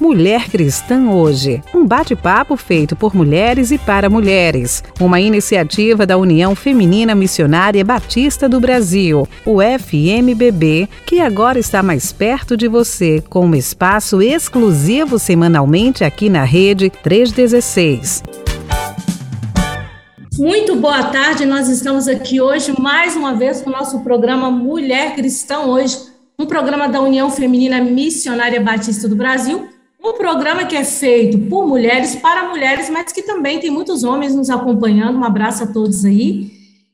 Mulher Cristã Hoje, um bate-papo feito por mulheres e para mulheres, uma iniciativa da União Feminina Missionária Batista do Brasil, o FMBB, que agora está mais perto de você, com um espaço exclusivo semanalmente aqui na Rede 316. Muito boa tarde, nós estamos aqui hoje mais uma vez com o nosso programa Mulher Cristã Hoje, um programa da União Feminina Missionária Batista do Brasil, um programa que é feito por mulheres, para mulheres, mas que também tem muitos homens nos acompanhando. Um abraço a todos aí.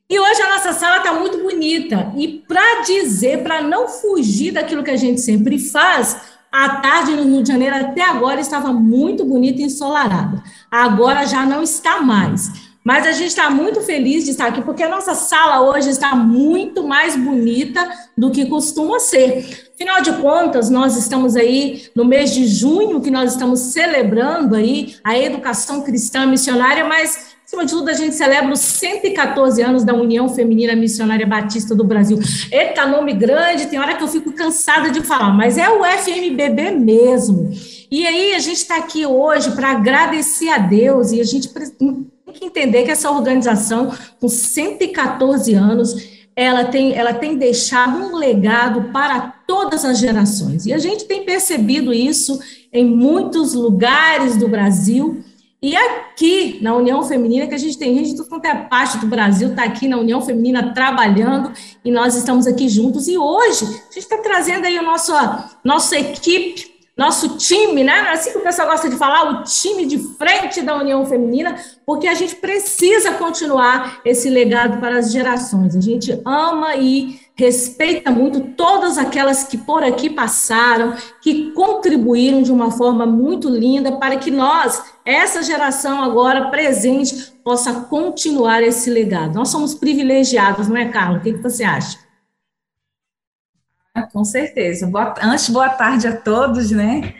E hoje a nossa sala está muito bonita. E para dizer, para não fugir daquilo que a gente sempre faz, a tarde no Rio de Janeiro até agora estava muito bonita e ensolarada. Agora já não está mais. Mas a gente está muito feliz de estar aqui, porque a nossa sala hoje está muito mais bonita do que costuma ser. Afinal de contas, nós estamos aí no mês de junho, que nós estamos celebrando aí a educação cristã missionária, mas Acima de tudo, a gente celebra os 114 anos da União Feminina Missionária Batista do Brasil. Eita, nome grande, tem hora que eu fico cansada de falar, mas é o FMBB mesmo. E aí, a gente está aqui hoje para agradecer a Deus e a gente tem que entender que essa organização, com 114 anos, ela tem, ela tem deixado um legado para todas as gerações. E a gente tem percebido isso em muitos lugares do Brasil. E aqui na União Feminina, que a gente tem gente de tudo quanto é parte do Brasil, está aqui na União Feminina trabalhando, e nós estamos aqui juntos. E hoje a gente está trazendo aí a nossa, nossa equipe nosso time, né? Assim que o pessoal gosta de falar, o time de frente da União Feminina, porque a gente precisa continuar esse legado para as gerações. A gente ama e respeita muito todas aquelas que por aqui passaram, que contribuíram de uma forma muito linda para que nós, essa geração agora presente, possa continuar esse legado. Nós somos privilegiados, não é, Carla? O que, você acha? Com certeza. Boa, antes, boa tarde a todos, né?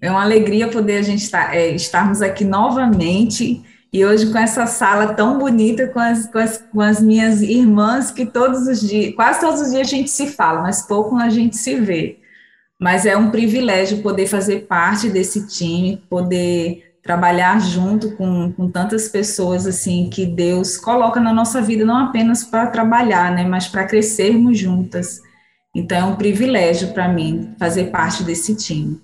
É uma alegria poder a gente estar, é, estarmos aqui novamente e hoje com essa sala tão bonita com as, com as, com as minhas irmãs que todos os dias, quase todos os dias a gente se fala, mas pouco a gente se vê. Mas é um privilégio poder fazer parte desse time, poder trabalhar junto com, com tantas pessoas assim que Deus coloca na nossa vida não apenas para trabalhar, né, mas para crescermos juntas. Então é um privilégio para mim fazer parte desse time.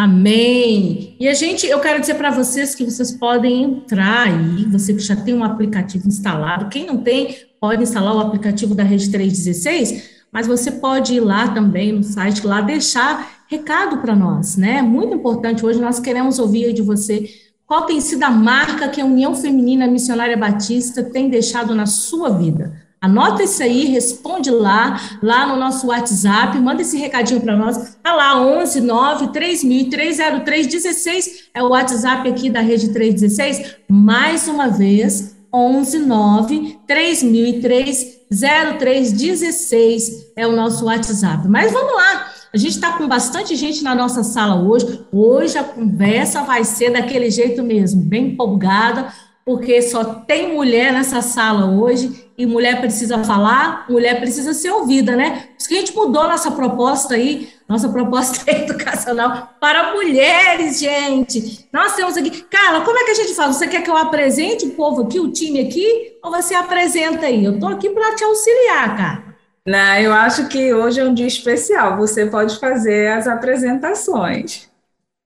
Amém. E a gente, eu quero dizer para vocês que vocês podem entrar aí, você que já tem um aplicativo instalado, quem não tem, pode instalar o aplicativo da Rede 316, mas você pode ir lá também no site lá deixar recado para nós, né? Muito importante hoje nós queremos ouvir de você qual tem sido a marca que a União Feminina Missionária Batista tem deixado na sua vida. Anota isso aí, responde lá, lá no nosso WhatsApp, manda esse recadinho para nós. Tá lá, 11 9 3003 16 é o WhatsApp aqui da Rede 316. Mais uma vez, 11 9 3003 0316 é o nosso WhatsApp. Mas vamos lá, a gente está com bastante gente na nossa sala hoje. Hoje a conversa vai ser daquele jeito mesmo, bem empolgada, porque só tem mulher nessa sala hoje e mulher precisa falar, mulher precisa ser ouvida, né? Por isso que a gente mudou nossa proposta aí, nossa proposta educacional para mulheres, gente. Nós temos aqui. Carla, como é que a gente fala? Você quer que eu apresente o povo aqui, o time aqui, ou você apresenta aí? Eu estou aqui para te auxiliar, cara. Não, eu acho que hoje é um dia especial. Você pode fazer as apresentações.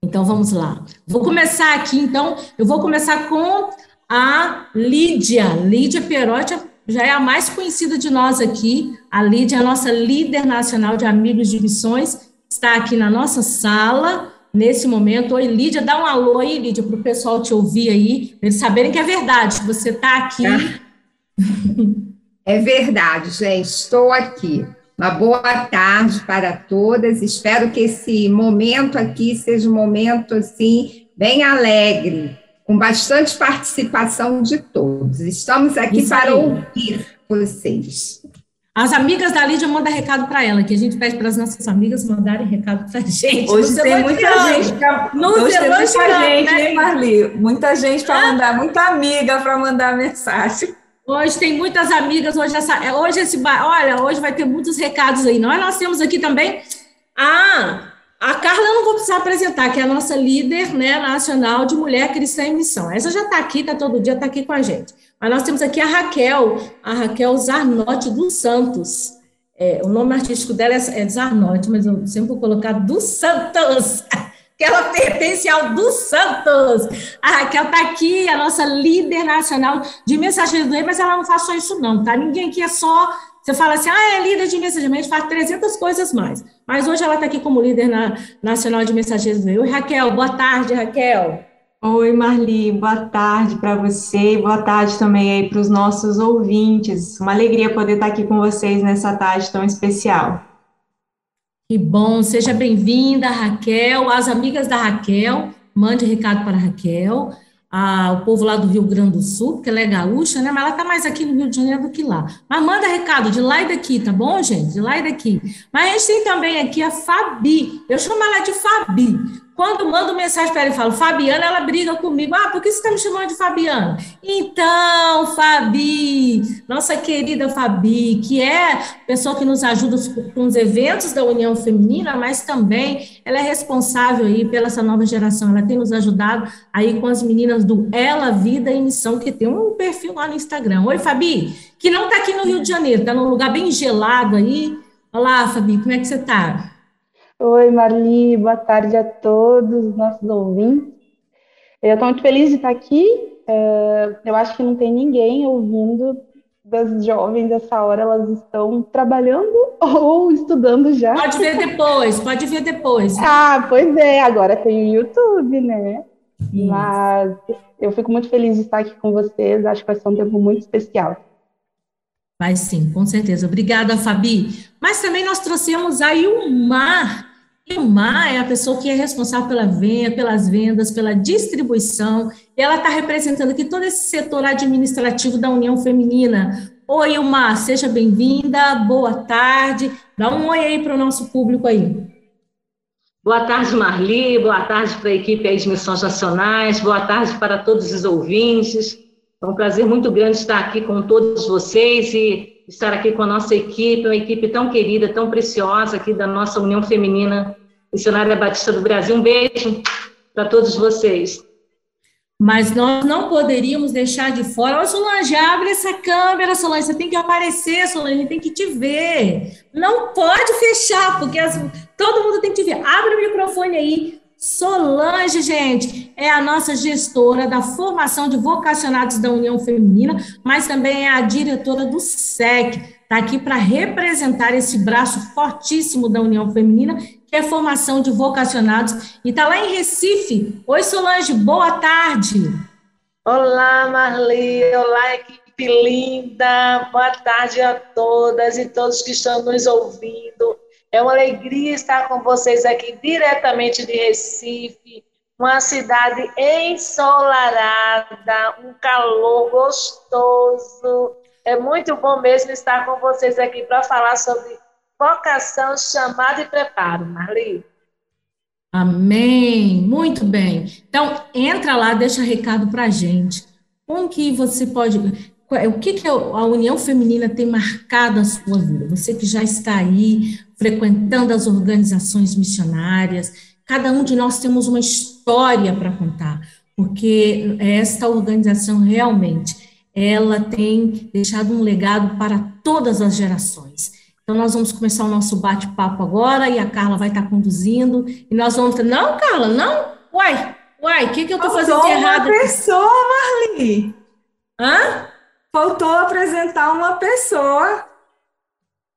Então vamos lá. Vou começar aqui, então. Eu vou começar com a Lídia. Lídia Perotti já é a mais conhecida de nós aqui. A Lídia é a nossa líder nacional de amigos de missões, está aqui na nossa sala nesse momento. Oi, Lídia, dá um alô aí, Lídia, para o pessoal te ouvir aí, para eles saberem que é verdade, que você está aqui. É verdade, gente, estou aqui. Uma boa tarde para todas. Espero que esse momento aqui seja um momento assim bem alegre, com bastante participação de todos. Estamos aqui Isso para aí. ouvir vocês. As amigas da Lídia mandam recado para ela, que a gente pede para as nossas amigas mandarem recado para a gente. Hoje tem muita gente Hoje tem muita gente, né? hein, Marli? Muita gente para mandar, muita amiga para mandar mensagem. Hoje tem muitas amigas, hoje essa, é, hoje esse, olha, hoje vai ter muitos recados aí. Nós, nós temos aqui também a a Carla, eu não vou precisar apresentar, que é a nossa líder né, nacional de mulher cristã em missão. Essa já está aqui, está todo dia, está aqui com a gente. Mas nós temos aqui a Raquel, a Raquel Zarnotti dos Santos. É, o nome artístico dela é, é Zarnotti, mas eu sempre vou colocar dos Santos, que ela pertence ao dos Santos. A Raquel está aqui, a nossa líder nacional de mensagens do rei, mas ela não faz só isso não, tá? Ninguém aqui é só você fala assim, ah, é líder de mensageiros, faz 300 coisas mais. Mas hoje ela está aqui como líder na, nacional de mensageiros. Oi, Raquel, boa tarde, Raquel. Oi, Marli, boa tarde para você e boa tarde também aí para os nossos ouvintes. Uma alegria poder estar aqui com vocês nessa tarde tão especial. Que bom, seja bem-vinda, Raquel. As amigas da Raquel, mande recado para a Raquel a, o povo lá do Rio Grande do Sul, porque ela é gaúcha, né? Mas ela está mais aqui no Rio de Janeiro do que lá. Mas manda recado de lá e daqui, tá bom, gente? De lá e daqui. Mas a gente tem também aqui a Fabi. Eu chamo ela de Fabi. Quando mando mensagem para ela e falo, Fabiana, ela briga comigo. Ah, por que você está me chamando de Fabiana? Então, Fabi, nossa querida Fabi, que é pessoa que nos ajuda com os eventos da União Feminina, mas também ela é responsável aí pela essa nova geração. Ela tem nos ajudado aí com as meninas do Ela, Vida e Missão, que tem um perfil lá no Instagram. Oi, Fabi, que não está aqui no Rio de Janeiro, está num lugar bem gelado aí. Olá, Fabi, como é que você está? Oi, Marli, boa tarde a todos os nossos ouvintes. Eu estou muito feliz de estar aqui. É, eu acho que não tem ninguém ouvindo das jovens dessa hora, elas estão trabalhando ou estudando já. Pode ver depois, pode ver depois. Ah, pois é, agora tem o YouTube, né? Isso. Mas eu fico muito feliz de estar aqui com vocês, acho que vai ser um tempo muito especial. Vai sim, com certeza. Obrigada, Fabi. Mas também nós trouxemos aí o Mar, Ilmar é a pessoa que é responsável pela venda, pelas vendas, pela distribuição, e ela está representando aqui todo esse setor administrativo da União Feminina. Oi, Ilmar, seja bem-vinda, boa tarde. Dá um oi aí para o nosso público aí. Boa tarde, Marli, boa tarde para a equipe de Missões Nacionais, boa tarde para todos os ouvintes. É um prazer muito grande estar aqui com todos vocês e estar aqui com a nossa equipe, uma equipe tão querida, tão preciosa aqui da nossa União Feminina Missionária Batista do Brasil. Um beijo para todos vocês. Mas nós não poderíamos deixar de fora. Ô, Solange, abre essa câmera, Solange. Você tem que aparecer, Solange, tem que te ver. Não pode fechar, porque as, todo mundo tem que te ver. Abre o microfone aí. Solange, gente, é a nossa gestora da formação de vocacionados da União Feminina, mas também é a diretora do SEC. Está aqui para representar esse braço fortíssimo da União Feminina, que é formação de vocacionados, e está lá em Recife. Oi, Solange, boa tarde. Olá, Marli, olá, equipe linda, boa tarde a todas e todos que estão nos ouvindo. É uma alegria estar com vocês aqui diretamente de Recife, uma cidade ensolarada, um calor gostoso. É muito bom mesmo estar com vocês aqui para falar sobre vocação, chamada e preparo, Marli. Amém. Muito bem. Então, entra lá, deixa recado para a gente. Como que você pode o que, que a União Feminina tem marcado a sua vida? Você que já está aí frequentando as organizações missionárias, cada um de nós temos uma história para contar, porque esta organização realmente ela tem deixado um legado para todas as gerações. Então, nós vamos começar o nosso bate-papo agora e a Carla vai estar conduzindo. E nós vamos. Não, Carla, não? Uai, uai, o que, que eu estou fazendo de errado? Uma pessoa, Marli. Hã? Faltou apresentar uma pessoa.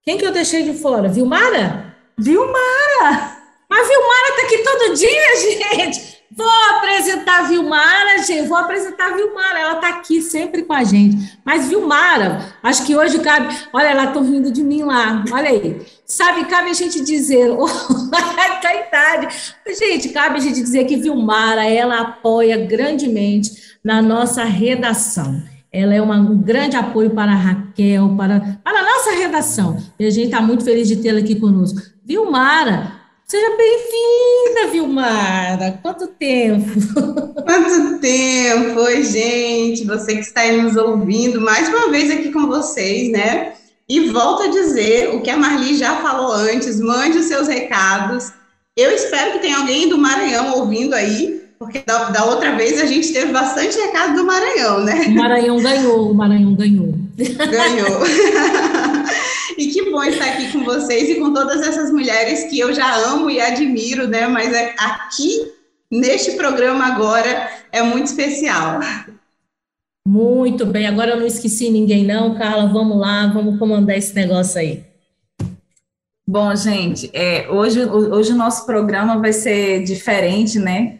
Quem que eu deixei de fora? Vilmara? Vilmara! Mas Vilmara tá aqui todo dia, gente. Vou apresentar a Vilmara, gente. Vou apresentar a Vilmara. Ela tá aqui sempre com a gente. Mas Vilmara, acho que hoje cabe. Olha, ela tá rindo de mim lá. Olha aí. Sabe, cabe a gente dizer. tá idade. Gente, cabe a gente dizer que Vilmara, ela apoia grandemente na nossa redação. Ela é uma, um grande apoio para a Raquel, para, para a nossa redação. E a gente está muito feliz de tê-la aqui conosco. Vilmara, seja bem-vinda, Vilmara. Quanto tempo? Quanto tempo? Oi, gente. Você que está aí nos ouvindo, mais uma vez aqui com vocês, né? E volto a dizer o que a Marli já falou antes: mande os seus recados Eu espero que tenha alguém do Maranhão ouvindo aí, porque da, da, outra vez a gente teve bastante recado do Maranhão, né? O Maranhão ganhou, o Maranhão ganhou. Ganhou. e que bom estar aqui com vocês e com todas essas mulheres que eu já amo e admiro, né? Mas é aqui, neste programa agora, é muito especial. Muito bem, agora eu não esqueci ninguém não, Carla, vamos lá, vamos comandar esse negócio aí. Bom, gente, é, hoje, hoje o nosso programa vai ser diferente, né?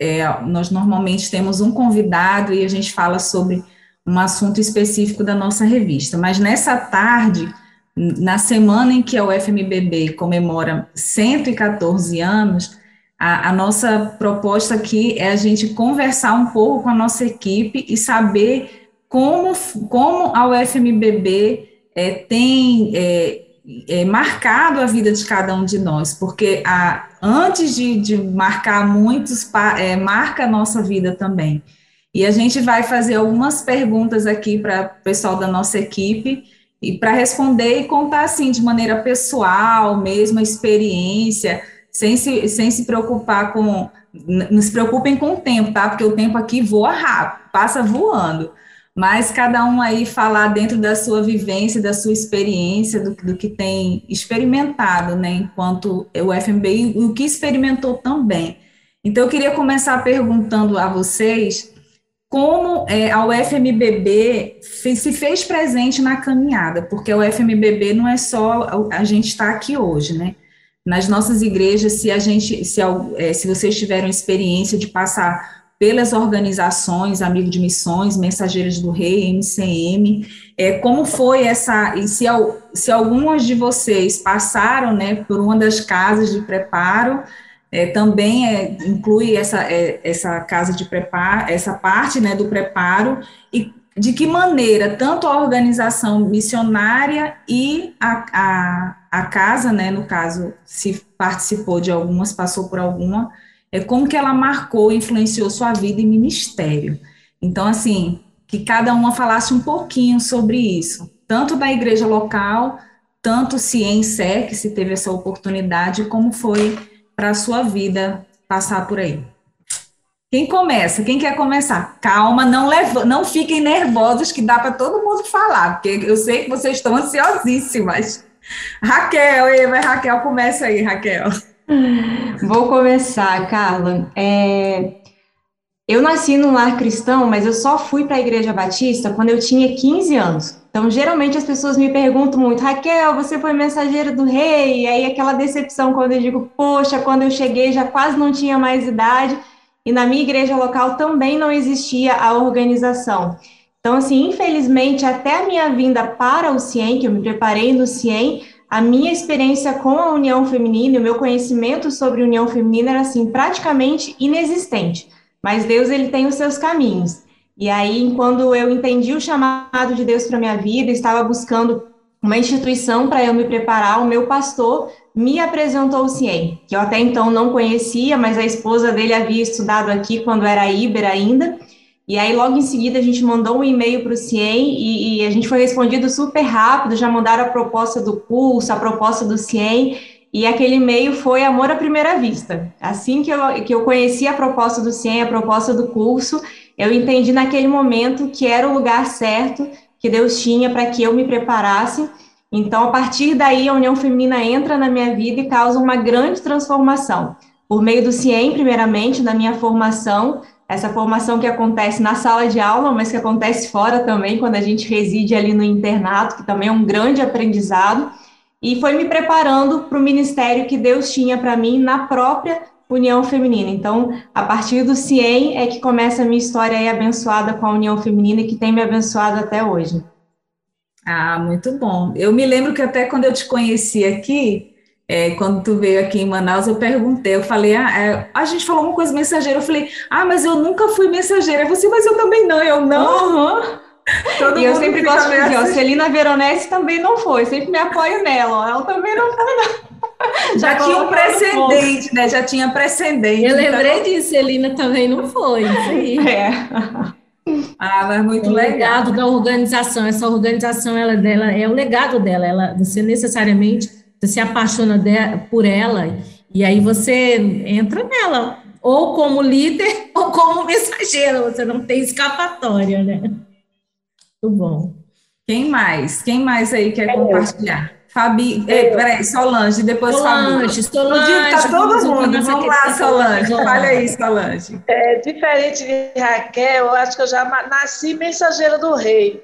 É, nós normalmente temos um convidado e a gente fala sobre um assunto específico da nossa revista, mas nessa tarde, na semana em que a UFMBB comemora 114 anos, a, a, nossa proposta aqui é a gente conversar um pouco com a nossa equipe e saber como, como a UFMBB é, tem é, é, marcado a vida de cada um de nós, porque a, antes de, de marcar muitos, é, marca a nossa vida também. E a gente vai fazer algumas perguntas aqui para o pessoal da nossa equipe, e para responder e contar assim de maneira pessoal, mesmo a experiência, sem se, sem se preocupar com. Não se preocupem com o tempo, tá? Porque o tempo aqui voa rápido, passa voando mas cada um aí falar dentro da sua vivência, da sua experiência, do, do que tem experimentado, né, enquanto o FMB e o que experimentou também. Então, eu queria começar perguntando a vocês como é, a UFMBB se fez presente na caminhada, porque a UFMBB não é só a, a gente estar tá aqui hoje, né? Nas nossas igrejas, se a gente, se, é, se vocês tiveram experiência de passar pelas organizações Amigo de Missões, Mensageiros do Rei, MCM, é, como foi essa, e se, se algumas de vocês passaram, né, por uma das casas de preparo, é, também é, inclui essa, é, essa casa de preparo, essa parte, né, do preparo, e de que maneira tanto a organização missionária e a, a, a casa, né, no caso, se participou de algumas, passou por alguma, é como que ela marcou, influenciou sua vida e ministério. Então, assim, que cada uma falasse um pouquinho sobre isso, tanto da igreja local, tanto se em SEC, se teve essa oportunidade, como foi para a sua vida passar por aí. Quem começa? Quem quer começar? Calma, não, leva, não fiquem nervosos, que dá para todo mundo falar, porque eu sei que vocês estão ansiosíssimas. Raquel, Eva, Raquel, começa aí, Raquel. Vou começar, Carla. É, eu nasci num lar cristão, mas eu só fui para a Igreja Batista quando eu tinha 15 anos. Então, geralmente as pessoas me perguntam muito, Raquel, você foi mensageira do rei? E aí aquela decepção quando eu digo, poxa, quando eu cheguei já quase não tinha mais idade. E na minha igreja local também não existia a organização. Então, assim, infelizmente, até a minha vinda para o CIEM, que eu me preparei no CIEM, a minha experiência com a união feminina, o meu conhecimento sobre união feminina era assim praticamente inexistente. Mas Deus ele tem os seus caminhos. E aí, quando eu entendi o chamado de Deus para minha vida, estava buscando uma instituição para eu me preparar, o meu pastor me apresentou o CIEM, que eu até então não conhecia, mas a esposa dele havia estudado aqui quando era Iber ainda. E aí, logo em seguida, a gente mandou um e-mail para o CIEM e, e, a gente foi respondido super rápido, já mandaram a proposta do curso, a proposta do CIEM, e aquele e-mail foi amor à primeira vista. Assim que eu, que eu conheci a proposta do CIEM, a proposta do curso, eu entendi naquele momento que era o lugar certo que Deus tinha para que eu me preparasse. Então, a partir daí, a União Feminina entra na minha vida e causa uma grande transformação. Por meio do CIEM, primeiramente, na minha formação, essa formação que acontece na sala de aula, mas que acontece fora também, quando a gente reside ali no internato, que também é um grande aprendizado, e foi me preparando para o ministério que Deus tinha para mim na própria União Feminina. Então, a partir do CIEM é que começa a minha história aí abençoada com a União Feminina, que tem me abençoado até hoje. Ah, muito bom. Eu me lembro que até quando eu te conheci aqui, é, quando tu veio aqui em Manaus, eu perguntei, eu falei, ah, é, a gente falou uma coisa mensageira, eu falei, ah, mas eu nunca fui mensageira. Você, mas eu também não, eu não. Uhum. Todo e eu sempre gosto de dizer, assim. Celina Veronese também não foi, sempre me apoio nela, ela também não foi, não. Já, Já tinha um precedente, né? Já tinha precedente. Eu lembrei então... disso, Celina também não foi. Sim. É. Ah, mas muito é legal. legado da organização, essa organização ela, dela, é o legado dela, ela, você necessariamente você se apaixona de, por ela E aí você entra nela, ou como líder ou como mensageiro, você não tem escapatória, né? Muito bom. Quem mais? Quem mais aí quer é compartilhar? Fabi, é, peraí, Solange, depois Solange, Fabi. Solange. Tá todo mundo, vamos lá, Solange. Fale aí, Solange. É, diferente de Raquel, eu acho que eu já nasci mensageira do rei.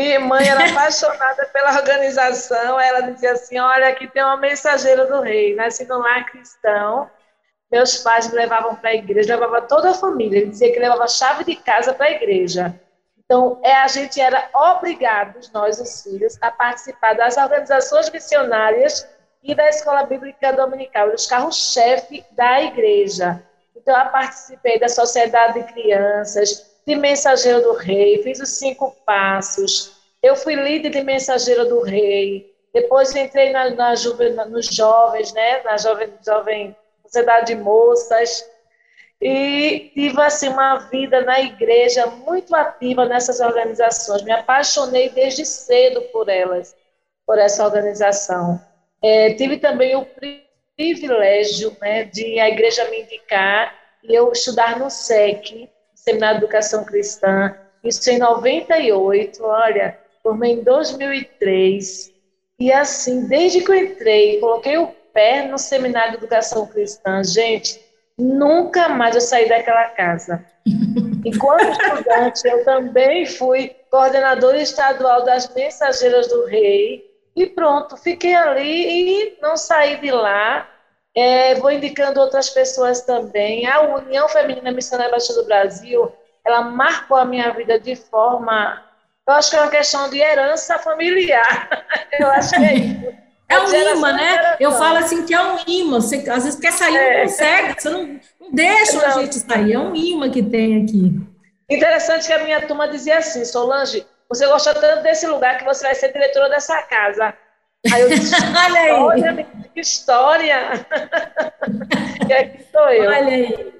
Minha mãe era apaixonada pela organização, ela dizia assim, olha, aqui tem uma mensageira do rei. Nasci no lar cristão, meus pais me levavam para a igreja, levava toda a família, ele dizia que levava chave de casa para a igreja. Então, é, a gente era obrigados, nós, os filhos, a participar das organizações missionárias e da escola bíblica dominical, os carros-chefe da igreja. Então, eu participei da sociedade de crianças, de mensageiro do rei, fiz os cinco passos. Eu fui líder de mensageiro do rei. Depois entrei na, na, na nos jovens, né? Na jovem, jovem sociedade de moças e tive assim uma vida na igreja muito ativa nessas organizações. Me apaixonei desde cedo por elas, por essa organização. É, tive também o privilégio né, de a igreja me indicar e eu estudar no SEC, Seminário de Educação Cristã, isso em 98, olha, formei em 2003. E assim, desde que eu entrei, coloquei o pé no Seminário de Educação Cristã, gente, Nunca mais eu saí daquela casa. Enquanto estudante, eu também fui coordenadora estadual das Mensageiras do Rei. E pronto, fiquei ali e não saí de lá. É, vou indicando outras pessoas também. A União Feminina Missionária Batista do Brasil, ela marcou a minha vida de forma. Eu acho que é uma questão de herança familiar. Eu acho que é isso. É um imã, né? Eu falo assim que é um imã. Você às vezes quer sair, é. não consegue, você não, não deixa não. a gente sair. É um imã que tem aqui. Interessante que a minha turma dizia assim, Solange, você gosta tanto desse lugar que você vai ser diretora dessa casa. Aí eu disse, olha aí. Olha, que história. e aqui sou eu. Olha aí.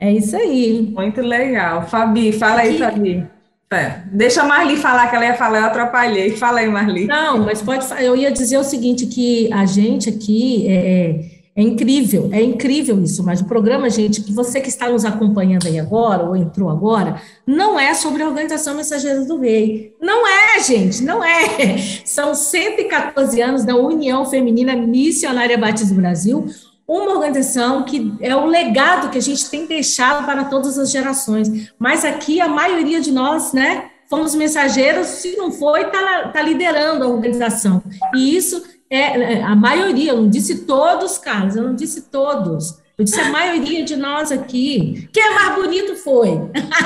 É isso aí. Muito legal. Fabi, fala aí, Fabi. É, deixa a Marli falar, que ela ia falar, eu atrapalhei. Fala aí, Marli. Não, mas pode Eu ia dizer o seguinte: que a gente aqui é, é, incrível, é incrível isso, mas o programa, gente, que você que está nos acompanhando aí agora, ou entrou agora, não é sobre a Organização Mensageiros do Rei. Não é, gente, não é. São 114 anos da União Feminina Missionária Batista do Brasil, uma organização que é o legado que a gente tem deixado para todas as gerações. Mas aqui a maioria de nós, né, fomos mensageiros, se não foi, está tá liderando a organização. E isso é, é a maioria, eu não disse todos, Carlos, eu não disse todos. Eu disse a maioria de nós aqui. Quem é mais bonito foi.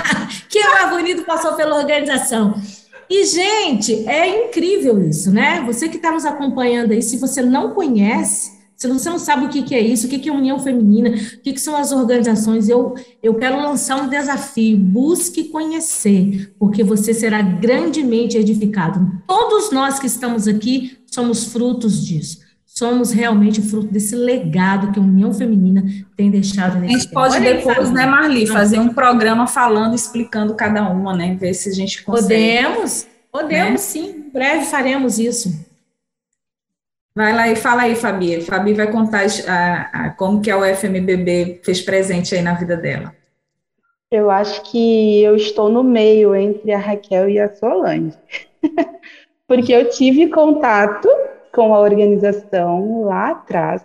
Quem é mais bonito passou pela organização. E, gente, é incrível isso, né? Você que está nos acompanhando aí, se você não conhece, se você não sabe o que, que é isso, o que, que é união feminina, o que, que são as organizações, eu, eu quero lançar um desafio. Busque conhecer, porque você será grandemente edificado. Todos nós que estamos aqui somos frutos disso. Somos realmente fruto desse legado que a União Feminina tem deixado nesse A gente pode Olha depois, né, Marli, fazer um programa falando, explicando cada uma, né? Ver se a gente consegue. Podemos, podemos né? sim. Em breve faremos isso. Vai lá e fala aí, Fabi. Fabi vai contar a, a, como que a UFMBB fez presente aí na vida dela. Eu acho que eu estou no meio entre a Raquel e a Solange. Porque eu tive contato com a organização lá atrás,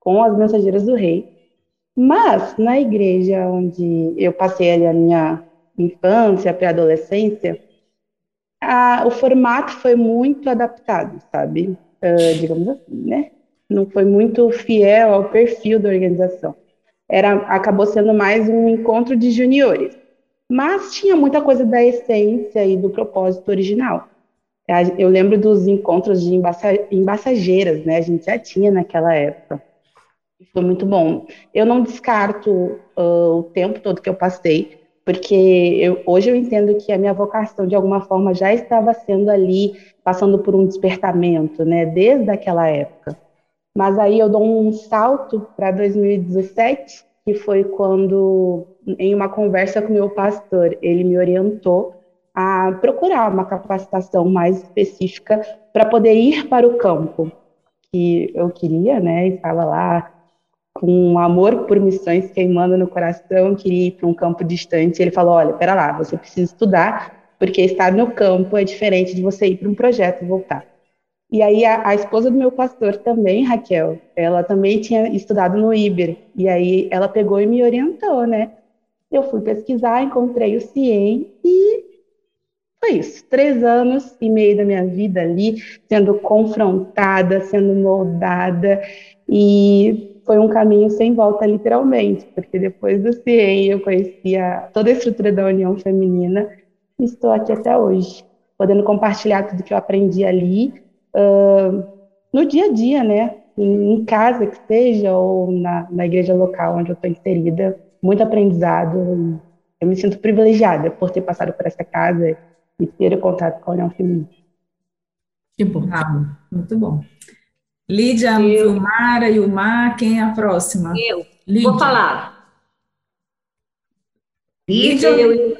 com as Mensageiras do Rei. Mas na igreja onde eu passei ali a minha infância, pré-adolescência, o formato foi muito adaptado, sabe? uh, digamos assim, né? Não foi muito fiel ao perfil da organização. Era, acabou sendo mais um encontro de juniores, mas tinha muita coisa da essência e do propósito original. Eu lembro dos encontros de embaçageiras, né? A gente já tinha naquela época. Foi muito bom. Eu não descarto uh, o tempo todo que eu passei, porque eu, hoje eu entendo que a minha vocação, de alguma forma, já estava sendo ali, passando por um despertamento, né, desde aquela época. Mas aí eu dou um salto para 2017, que foi quando, em uma conversa com meu pastor, ele me orientou a procurar uma capacitação mais específica para poder ir para o campo, que eu queria, né, estava lá com amor por missões queimando no coração, queria ir para um campo distante. Ele falou: Olha, pera lá, você precisa estudar, porque estar no campo é diferente de você ir para um projeto e voltar. E aí a, a, esposa do meu pastor também, Raquel, ela também tinha estudado no Iber, e aí ela pegou e me orientou, né? Eu fui pesquisar, encontrei o CIEM e foi isso. Três anos e meio da minha vida ali, sendo confrontada, sendo moldada, e foi um caminho sem volta, literalmente, porque depois do CIEM eu conhecia toda a estrutura da União Feminina e estou aqui até hoje, podendo compartilhar tudo que eu aprendi ali uh, no dia a dia, né? Em, casa que seja, ou na, na igreja local onde eu estou inserida. Muito aprendizado. Eu me sinto privilegiada por ter passado por essa casa e ter contato com a União Feminina. Que bom. Ah, muito bom. Lídia, eu. Vilmara, Yumar, quem é a próxima? Eu. Lídia. Vou falar. Lídia. Eu.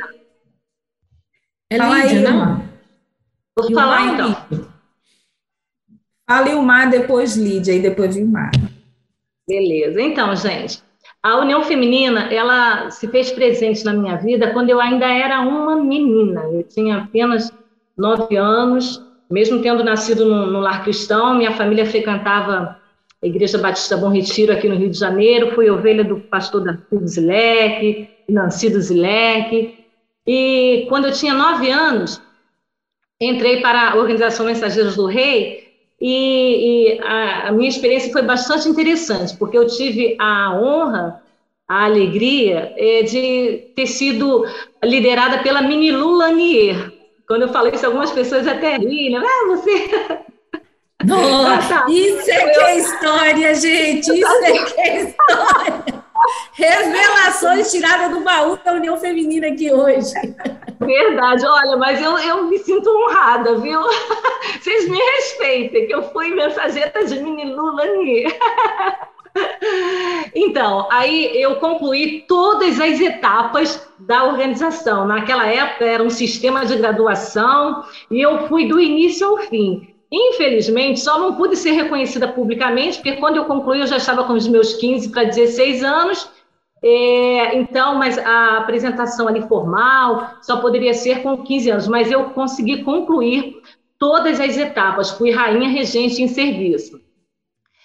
É Lídia, não? Vou falar, então. Fala Ilmar, depois Lídia e depois Ilmar. Beleza. Então, gente, a União Feminina, ela se fez presente na minha vida quando eu ainda era uma menina. Eu tinha apenas nove anos, mesmo tendo nascido no, no lar cristão, minha família frequentava a Igreja Batista Bom Retiro aqui no Rio de Janeiro, fui ovelha do pastor Darcy Zilek, Nancy do Zilek, e quando eu tinha nove anos, entrei para a Organização Mensageiros do Rei, e, e a, a, minha experiência foi bastante interessante, porque eu tive a honra, a alegria é, de ter sido liderada pela Mini Lanier. Quando eu falei isso, algumas pessoas até riram. Ah, você... Nossa, isso é que é história, gente! Isso é que é história! Revelações tiradas do baú da União Feminina aqui hoje. Verdade, olha, mas eu, eu me sinto honrada, viu? Vocês me respeitem, que eu fui mensageira de Mini Lulani. Então, aí eu concluí todas as etapas da organização. Naquela época era um sistema de graduação e eu fui do início ao fim. Infelizmente, só não pude ser reconhecida publicamente, porque quando eu concluí, eu já estava com os meus 15 para 16 anos. É, então, mas a apresentação ali formal só poderia ser com 15 anos, mas eu consegui concluir todas as etapas, fui rainha regente em serviço.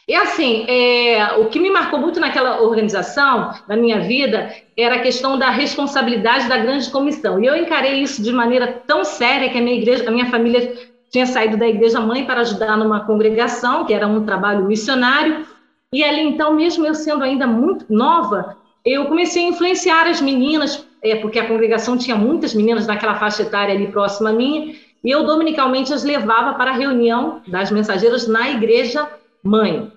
E assim, é, o que me marcou muito naquela organização, na minha vida, era a questão da responsabilidade da grande comissão. E eu encarei isso de maneira tão séria que a minha igreja, a minha família tinha saído da igreja mãe para ajudar numa congregação, que era um trabalho missionário, e ali então, mesmo eu sendo ainda muito nova, eu comecei a influenciar as meninas, é, porque a congregação tinha muitas meninas naquela faixa etária ali próxima a minha, e eu dominicalmente as levava para a reunião das mensageiras na igreja mãe.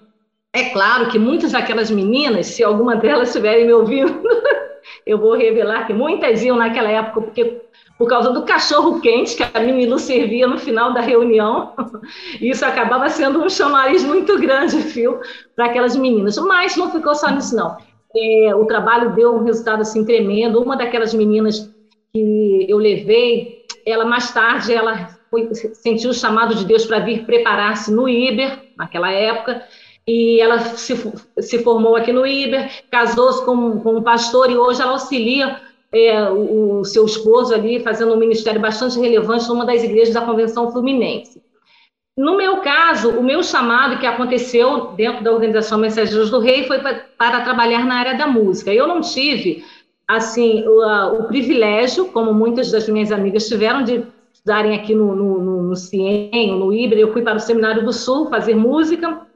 É claro que muitas daquelas meninas, se alguma delas estiverem me ouvindo, eu vou revelar que muitas iam naquela época, porque por causa do cachorro quente que a Mimilu servia no final da reunião. Isso acabava sendo um chamariz muito grande, viu, para aquelas meninas. Mas não ficou só nisso, não. É, o trabalho deu um resultado assim tremendo. Uma daquelas meninas que eu levei, ela mais tarde ela foi, sentiu o chamado de Deus para vir preparar-se no Iber, naquela época, e ela se, se formou aqui no Iber, casou-se com, com um pastor e hoje ela auxilia é, o, o, seu esposo ali fazendo um ministério bastante relevante numa das igrejas da Convenção Fluminense. No meu caso, o meu chamado que aconteceu dentro da organização Mensageiros do Rei foi para, trabalhar na área da música. Eu não tive, assim, o, o, privilégio, como muitas das minhas amigas tiveram, de estudarem aqui no, no, no, no CIEM, no IBRE. Eu fui para o Seminário do Sul fazer música,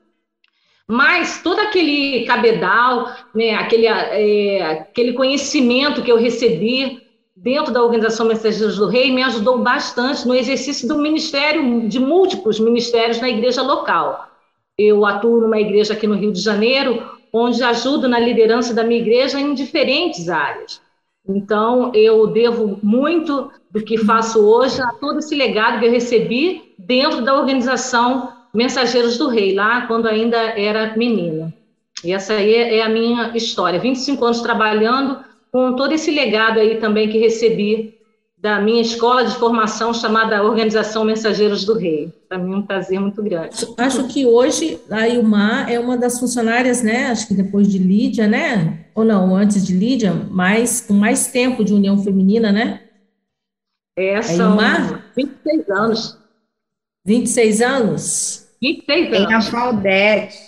mas todo aquele cabedal, né, aquele, é, aquele conhecimento que eu recebi dentro da Organização Mensageiros do Rei me ajudou bastante no exercício do ministério, de múltiplos ministérios na igreja local. Eu atuo numa igreja aqui no Rio de Janeiro, onde ajudo na liderança da minha igreja em diferentes áreas. Então, eu devo muito do que faço hoje a todo esse legado que eu recebi dentro da organização Mensageiros do Rei, lá quando ainda era menina. E essa aí é a minha história. 25 anos trabalhando com todo esse legado aí também que recebi da minha escola de formação chamada Organização Mensageiros do Rei. Para mim é um prazer muito grande. Acho que hoje a Ilmar é uma das funcionárias, né? Acho que depois de Lídia, né? Ou não, antes de Lídia, mais com mais tempo de união feminina, né? É, são Ilmar? 26 anos. 26 anos? 26 anos. Tem a Valdete.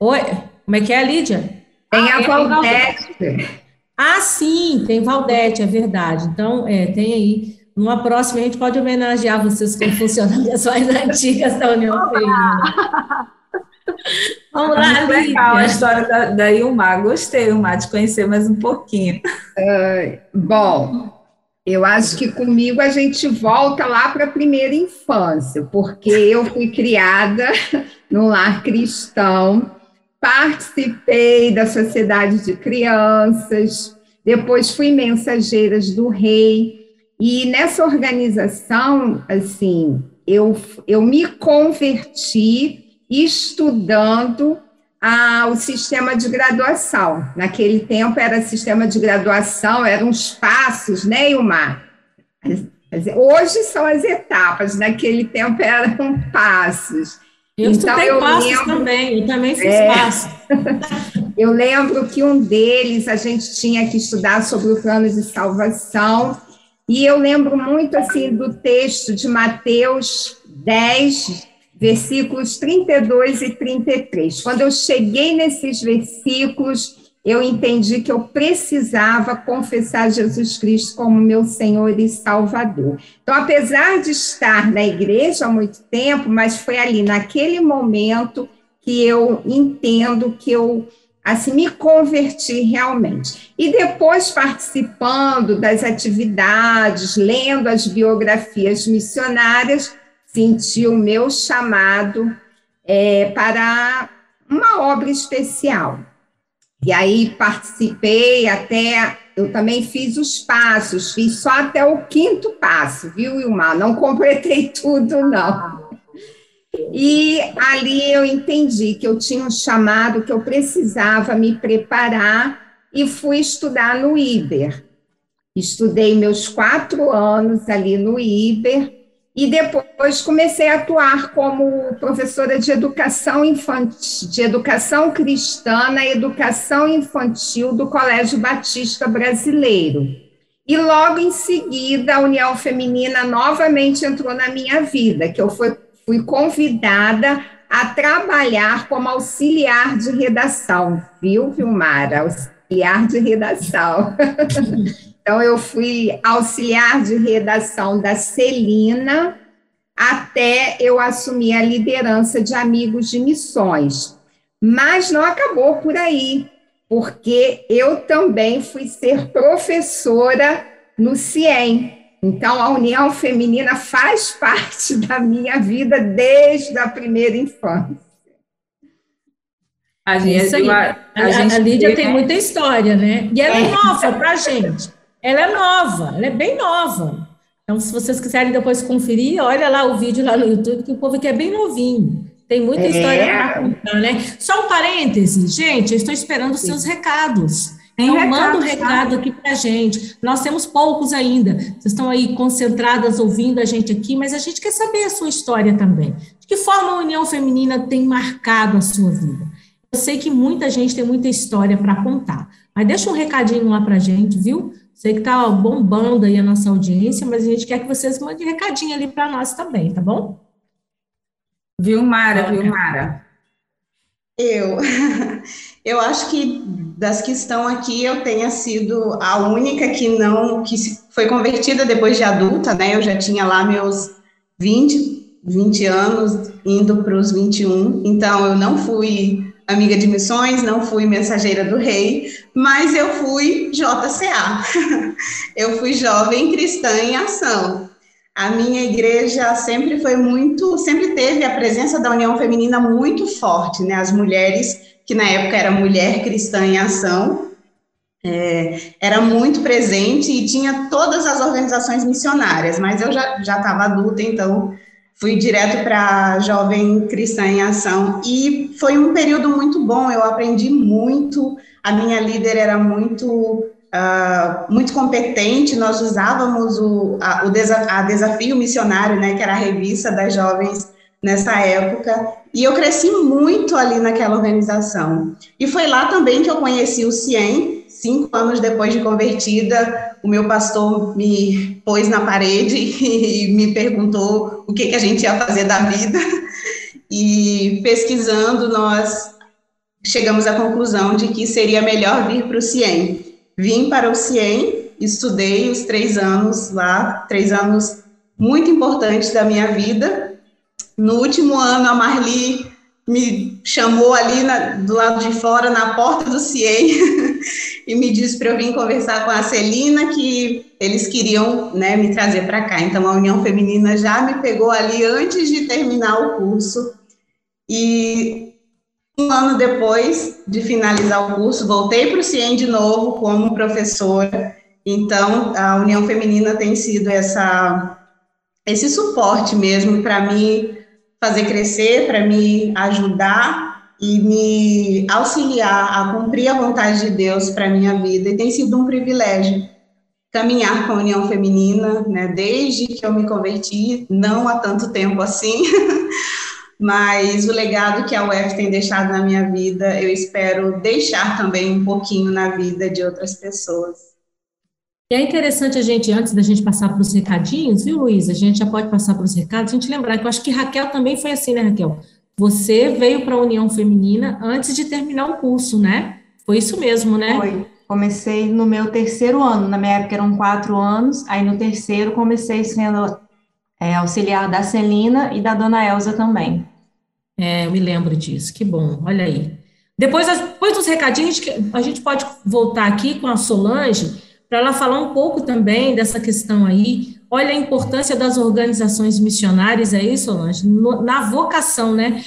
Oi, como é que é a Lídia? Tem a ah, é, Valdete. Ah, sim, tem Valdete, é verdade. Então, é, tem aí. Numa próxima, a gente pode homenagear vocês como funcionárias mais antigas da União Feminina. Vamos lá, Muito legal a história da, da Ilmar. Gostei, Ilmar, de conhecer mais um pouquinho. Uh, bom, eu acho que comigo a gente volta lá para a primeira infância, porque eu fui criada no lar cristão participei da Sociedade de Crianças, depois fui mensageiras do rei, e nessa organização, assim, eu, eu me converti estudando ah, o sistema de graduação. Naquele tempo era sistema de graduação, eram os passos, né, Ilmar? Hoje são as etapas, naquele tempo eram passos. Eu então, estudei eu passos lembro, também, eu também fiz é, passos. eu lembro que um deles a gente tinha que estudar sobre o plano de salvação, e eu lembro muito assim do texto de Mateus 10, versículos 32 e 33. Quando eu cheguei nesses versículos, eu entendi que eu precisava confessar Jesus Cristo como meu Senhor e Salvador. Então, apesar de estar na igreja há muito tempo, mas foi ali naquele momento que eu entendo que eu assim me converti realmente. E depois participando das atividades, lendo as biografias missionárias, senti o meu chamado é, para uma obra especial. E aí participei até, eu também fiz os passos, fiz só até o quinto passo, viu, Ilmar? Não completei tudo, não. E ali eu entendi que eu tinha um chamado, que eu precisava me preparar e fui estudar no IBER. Estudei meus quatro anos ali no IBER, e depois comecei a atuar como professora de educação infantil, de educação cristã na educação infantil do Colégio Batista Brasileiro. E logo em seguida a União Feminina novamente entrou na minha vida, que eu fui, fui convidada a trabalhar como auxiliar de redação, viu, Vilmara? Auxiliar de redação. Então, eu fui auxiliar de redação da Celina até eu assumir a liderança de Amigos de Missões. Mas não acabou por aí, porque eu também fui ser professora no CIEM. Então, a União Feminina faz parte da minha vida desde a primeira infância. A, gente, a, a, a, a Lídia tem muita história, né? E ela é, é nova para a gente. Ela é nova, ela é bem nova. Então, se vocês quiserem depois conferir, olha lá o vídeo lá no YouTube, que o povo aqui é bem novinho. Tem muita é. história para contar, né? Só um parêntese, gente, eu estou esperando os seus recados. Tem então, recado, manda um recado tá? aqui para a gente. Nós temos poucos ainda. Vocês estão aí concentradas ouvindo a gente aqui, mas a gente quer saber a sua história também. De que forma a União Feminina tem marcado a sua vida? Eu sei que muita gente tem muita história para contar, mas deixa um recadinho lá para a gente, viu? Sei que está bombando aí a nossa audiência, mas a gente quer que vocês mandem recadinho ali para nós também, tá bom? Vilmara, Vilmara. Eu, eu acho que das que estão aqui, eu tenha sido a única que não, que foi convertida depois de adulta, né? Eu já tinha lá meus 20, 20 anos, indo para os 21, então eu não fui amiga de missões, não fui mensageira do rei, mas eu fui JCA. eu fui jovem cristã em ação. A minha igreja sempre foi muito, sempre teve a presença da união feminina muito forte, né? As mulheres, que na época era mulher cristã em ação, é, era muito presente e tinha todas as organizações missionárias, mas eu já estava adulta, então fui direto para Jovem Cristã em Ação e foi um período muito bom, eu aprendi muito, a minha líder era muito uh, muito competente, nós usávamos o, a, o desa, a Desafio Missionário, né, que era a revista das jovens nessa época, e eu cresci muito ali naquela organização. E foi lá também que eu conheci o CIEM, cinco anos depois de convertida, o meu pastor me pôs na parede e me perguntou o que, que a gente ia fazer da vida. E pesquisando, nós chegamos à conclusão de que seria melhor vir para o CIEM. Vim para o CIEM, estudei os três anos lá, três anos muito importantes da minha vida. No último ano, a Marli me chamou ali na, do lado de fora, na porta do CIEM, e me disse para eu vir conversar com a Celina, que eles queriam né, me trazer para cá. Então, a União Feminina já me pegou ali antes de terminar o curso. E um ano depois de finalizar o curso, voltei para o CIEM de novo como professora. Então, a União Feminina tem sido essa, esse suporte mesmo para mim fazer crescer, para me ajudar e me auxiliar a cumprir a vontade de Deus para minha vida. E tem sido um privilégio caminhar com a União Feminina, né, desde que eu me converti, não há tanto tempo assim, mas o legado que a UF tem deixado na minha vida, eu espero deixar também um pouquinho na vida de outras pessoas. E é interessante a gente, antes da gente passar para os recadinhos, viu, Luiz? A gente já pode passar para os recados, a gente lembrar que eu acho que Raquel também foi assim, né, Raquel? Você veio para a União Feminina antes de terminar o curso, né? Foi isso mesmo, né? Foi. Comecei no meu terceiro ano, na minha época eram quatro anos, aí no terceiro comecei sendo é, auxiliar da Celina e da Dona Elza também. É, eu me lembro disso, que bom, olha aí. Depois, depois dos recadinhos, a gente pode voltar aqui com a Solange para ela falar um pouco também dessa questão aí. Olha a importância das organizações missionárias aí, Solange, no, na vocação, né?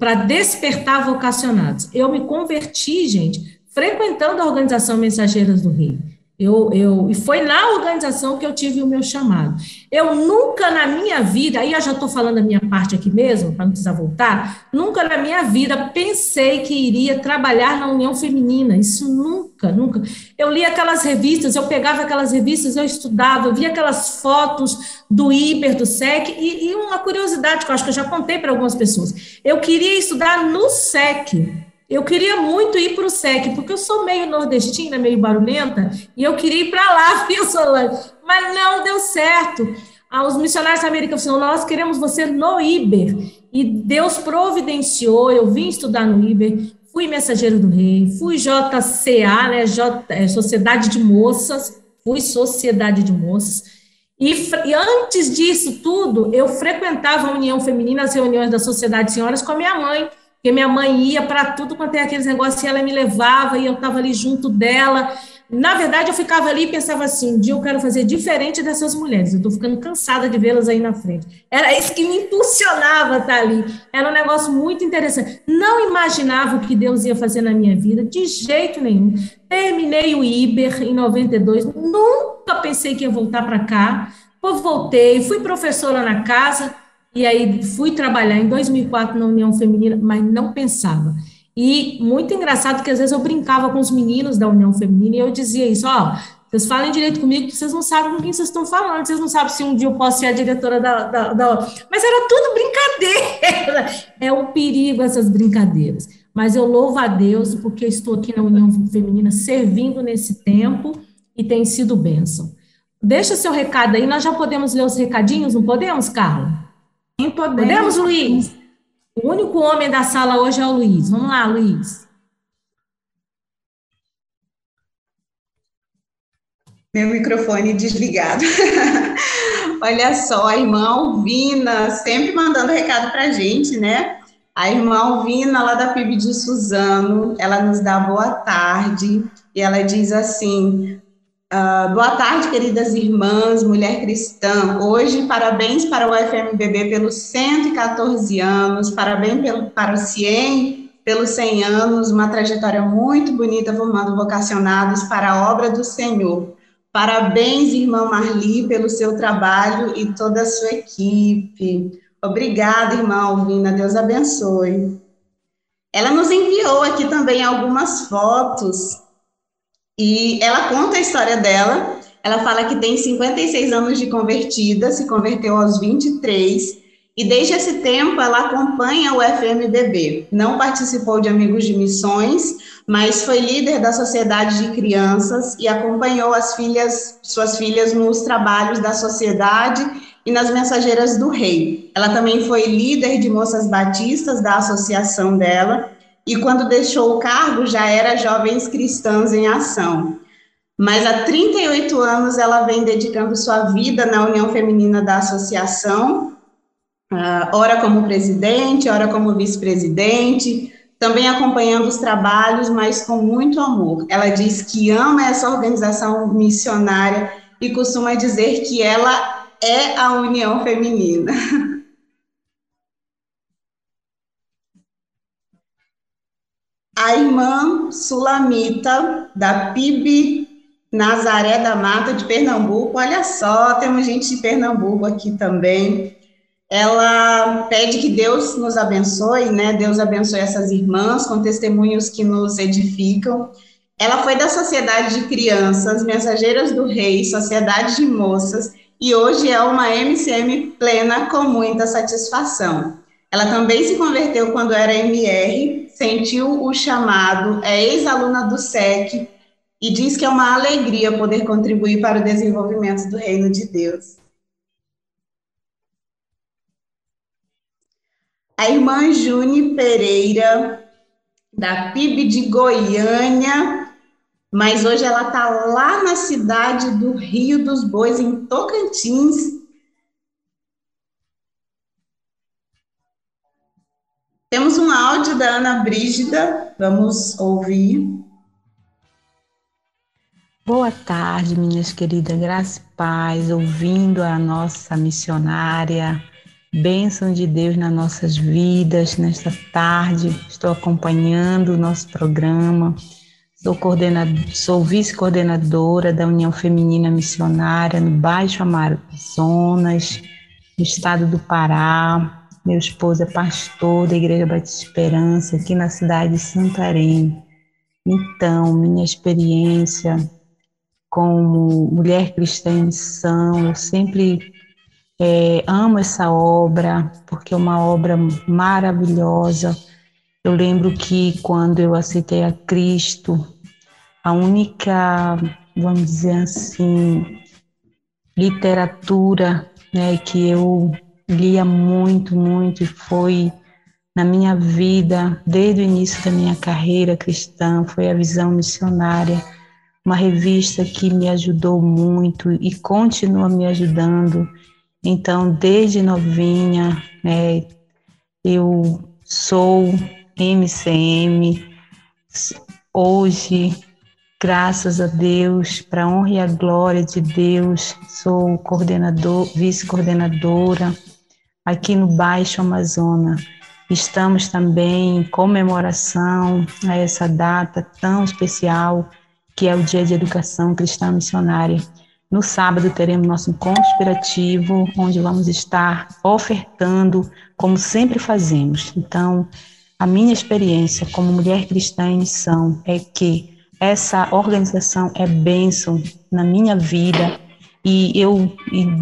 Para despertar vocacionados. Eu me converti, gente, frequentando a organização Mensageiras do Rei. Eu, eu, e foi na organização que eu tive o meu chamado. Eu nunca na minha vida, aí eu já estou falando a minha parte aqui mesmo, para não precisar voltar, nunca na minha vida pensei que iria trabalhar na União Feminina. Isso nunca, nunca. Eu li aquelas revistas, eu pegava aquelas revistas, eu estudava, eu via aquelas fotos do Iber, do SEC, e, e uma curiosidade que eu acho que eu já contei para algumas pessoas. Eu queria estudar no SEC. Eu queria muito ir para o SEC, porque eu sou meio nordestina, meio barulhenta, e eu queria ir para lá, viu, Solange? Mas não deu certo. Ah, os missionários América falaram, nós queremos você no IBER. E Deus providenciou, eu vim estudar no IBER, fui mensageiro do rei, fui JCA, né, J, é, Sociedade de Moças, fui Sociedade de Moças, e, e, antes disso tudo, eu frequentava a União Feminina, as reuniões da Sociedade de Senhoras com a minha mãe, porque minha mãe ia para tudo quanto é aqueles negócios, e ela me levava e eu estava ali junto dela. Na verdade, eu ficava ali e pensava assim: um dia eu quero fazer diferente dessas mulheres, eu estou ficando cansada de vê-las aí na frente. Era isso que me impulsionava estar ali. Era um negócio muito interessante. Não imaginava o que Deus ia fazer na minha vida, de jeito nenhum. Terminei o Iber em 92, nunca pensei que ia voltar para cá. Eu voltei, fui professora na casa e aí fui trabalhar em 2004 na União Feminina, mas não pensava. E muito engraçado que às vezes eu brincava com os meninos da União Feminina e eu dizia isso, ó, vocês falem direito comigo, vocês não sabem com quem vocês estão falando, vocês não sabem se um dia eu posso ser a diretora da, da, da... Mas era tudo brincadeira, é um perigo essas brincadeiras. Mas eu louvo a Deus porque estou aqui na União Feminina servindo nesse tempo e tem sido bênção. Deixa seu recado aí, nós já podemos ler os recadinhos, não podemos, Carla? Podemos. Podemos, Luiz? O único homem da sala hoje é o Luiz. Vamos lá, Luiz. Meu microfone desligado. Olha só, a irmã Alvina sempre mandando recado para a gente, né? A irmã Alvina, lá da PIB de Suzano, ela nos dá boa tarde e ela diz assim: Uh, boa tarde, queridas irmãs, mulher cristã. Hoje, parabéns para o FMBB pelos 114 anos, parabéns pelo, para o CIEM pelos 100 anos, uma trajetória muito bonita formando vocacionados para a obra do Senhor. Parabéns, irmã Marli, pelo seu trabalho e toda a sua equipe. Obrigada, irmã Alvina, Deus abençoe. Ela nos enviou aqui também algumas fotos E ela conta a história dela. Ela fala que tem 56 anos de convertida, se converteu aos 23 e desde esse tempo ela acompanha o FMBB. Não participou de Amigos de Missões, mas foi líder da Sociedade de Crianças e acompanhou as filhas, suas filhas nos trabalhos da sociedade e nas Mensageiras do Rei. Ela também foi líder de moças batistas da associação dela e quando deixou o cargo já era Jovens Cristãs em Ação. Mas há 38 anos ela vem dedicando sua vida na União Feminina da Associação uh, ora como presidente, ora como vice-presidente, também acompanhando os trabalhos, mas com muito amor. Ela diz que ama essa organização missionária e costuma dizer que ela é a união feminina. A irmã Sulamita, da PIB Nazaré da Mata de Pernambuco, olha só, temos gente de Pernambuco aqui também ela pede que Deus nos abençoe, né? Deus abençoe essas irmãs com testemunhos que nos edificam. Ela foi da Sociedade de Crianças, Mensageiras do Rei, Sociedade de Moças, e hoje é uma MCM plena com muita satisfação. Ela também se converteu quando era MR, sentiu o chamado, é ex-aluna do SEC e diz que é uma alegria poder contribuir para o desenvolvimento do reino de Deus. a irmã June Pereira, da PIB de Goiânia, mas hoje ela está lá na cidade do Rio dos Bois, em Tocantins. Temos um áudio da Ana Brígida, vamos ouvir. Boa tarde, minhas queridas, graças e paz, ouvindo a nossa missionária Bênção de Deus nas nossas vidas nesta tarde. Estou acompanhando o nosso programa. Sou, sou vice-coordenadora da União Feminina Missionária no Baixo Amazonas, no estado do Pará. Meu esposo é pastor da Igreja Batista Esperança, aqui na cidade de Santarém. Então, minha experiência como mulher cristã em missão, eu sempre é, amo essa obra, porque é uma obra maravilhosa. Eu lembro que quando eu aceitei a Cristo, a única, vamos dizer assim, literatura né, que eu lia muito, muito e foi na minha vida, desde o início da minha carreira cristã, foi a Visão Missionária, uma revista que me ajudou muito e continua me ajudando então, desde novinha, né, eu sou MCM. Hoje, graças a Deus, para a honra e a glória de Deus, sou coordenador, vice-coordenadora aqui no Baixo Amazonas. Estamos também em comemoração a essa data tão especial que é o Dia de Educação Cristã Missionária. No sábado teremos nosso encontro inspirativo, onde vamos estar ofertando, como sempre fazemos. Então, a minha experiência como mulher cristã em missão é que essa organização é bênção na minha vida e eu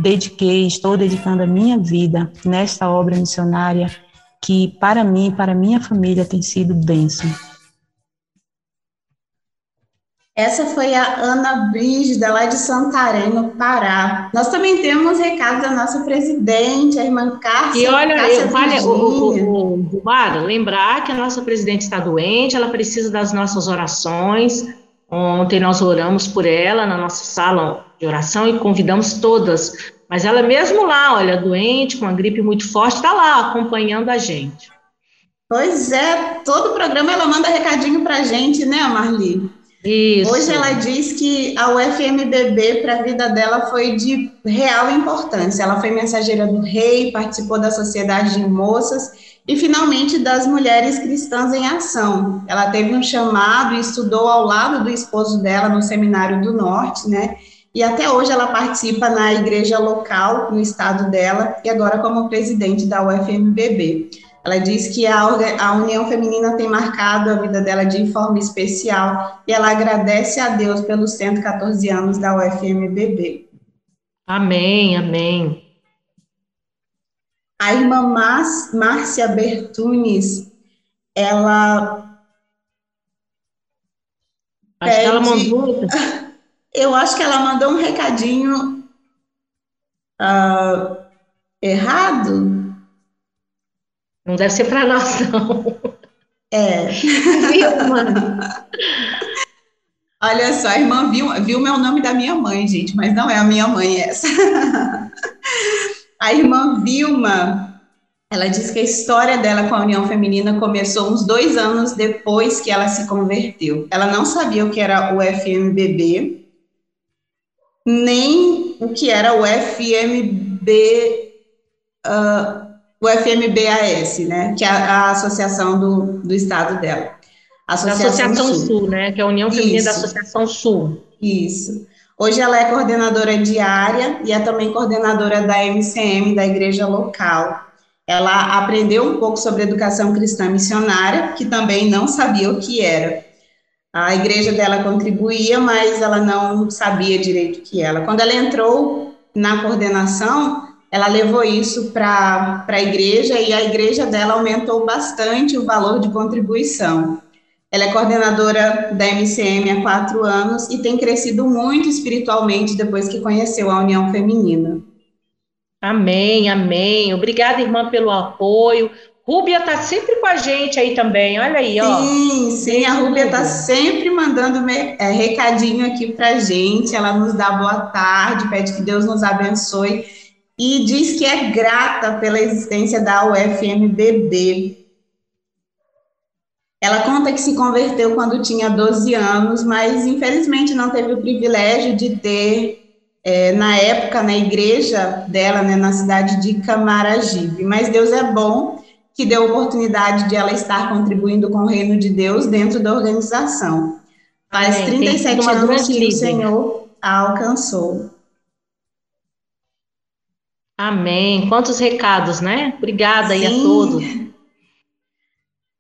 dediquei, estou dedicando a minha vida nesta obra missionária que para mim, para minha família tem sido bênção. Essa foi a Ana Brígida, lá de Santarém, no Pará. Nós também temos recado da nossa presidente, a irmã Cássia. E olha, eu, vale, o, o, o, Mara, lembrar que a nossa presidente está doente, ela precisa das nossas orações. Ontem nós oramos por ela na nossa sala de oração e convidamos todas. Mas ela mesmo lá, olha, doente, com uma gripe muito forte, está lá acompanhando a gente. Pois é, todo o programa ela manda recadinho para a gente, né, Marli? Isso. Hoje ela diz que a UFMBB para a vida dela foi de real importância. Ela foi mensageira do rei, participou da Sociedade de Moças e finalmente das Mulheres Cristãs em Ação. Ela teve um chamado e estudou ao lado do esposo dela no Seminário do Norte, né? E até hoje ela participa na igreja local no estado dela e agora como presidente da UFMBB. Ela diz que a, a união feminina tem marcado a vida dela de forma especial e ela agradece a Deus pelos 114 anos da UFMBB. Amém, amém. A irmã Márcia Bertunes, ela. Acho pede, que ela mandou. Eu acho que ela mandou um recadinho uh, errado. Não deve ser para nós, não. É. Olha só, a irmã viu, viu meu nome da minha mãe, gente, mas não é a minha mãe essa. A irmã Vilma, ela diz que a história dela com a União Feminina começou uns dois anos depois que ela se converteu. Ela não sabia o que era o FMBB, nem o que era o FMB, uh, o FMBAS, né, que é a, a associação do, do estado dela. Associação, Associação Sul. Sul. né, que é a União Feminina Isso. da Associação Sul. Isso. Hoje ela é coordenadora diária e é também coordenadora da MCM, da igreja local. Ela aprendeu um pouco sobre educação cristã missionária, que também não sabia o que era. A igreja dela contribuía, mas ela não sabia direito o que era. Quando ela entrou na coordenação, ela levou isso para a igreja e a igreja dela aumentou bastante o valor de contribuição. Ela é coordenadora da MCM há quatro anos e tem crescido muito espiritualmente depois que conheceu a União Feminina. Amém, amém. Obrigada, irmã, pelo apoio. Rúbia está sempre com a gente aí também, olha aí, ó. Sim, sim, a Rúbia está sempre mandando é, recadinho aqui para gente. Ela nos dá boa tarde, pede que Deus nos abençoe e diz que é grata pela existência da UFMBB. Ela conta que se converteu quando tinha 12 anos, mas infelizmente não teve o privilégio de ter, é, na época, na igreja dela, né, na cidade de Camaragibe. Mas Deus é bom, que deu a oportunidade de ela estar contribuindo com o reino de Deus dentro da organização. Faz Amém. 37 anos que o Senhor a alcançou. Amém. Quantos recados, né? Obrigada Sim. aí a todos.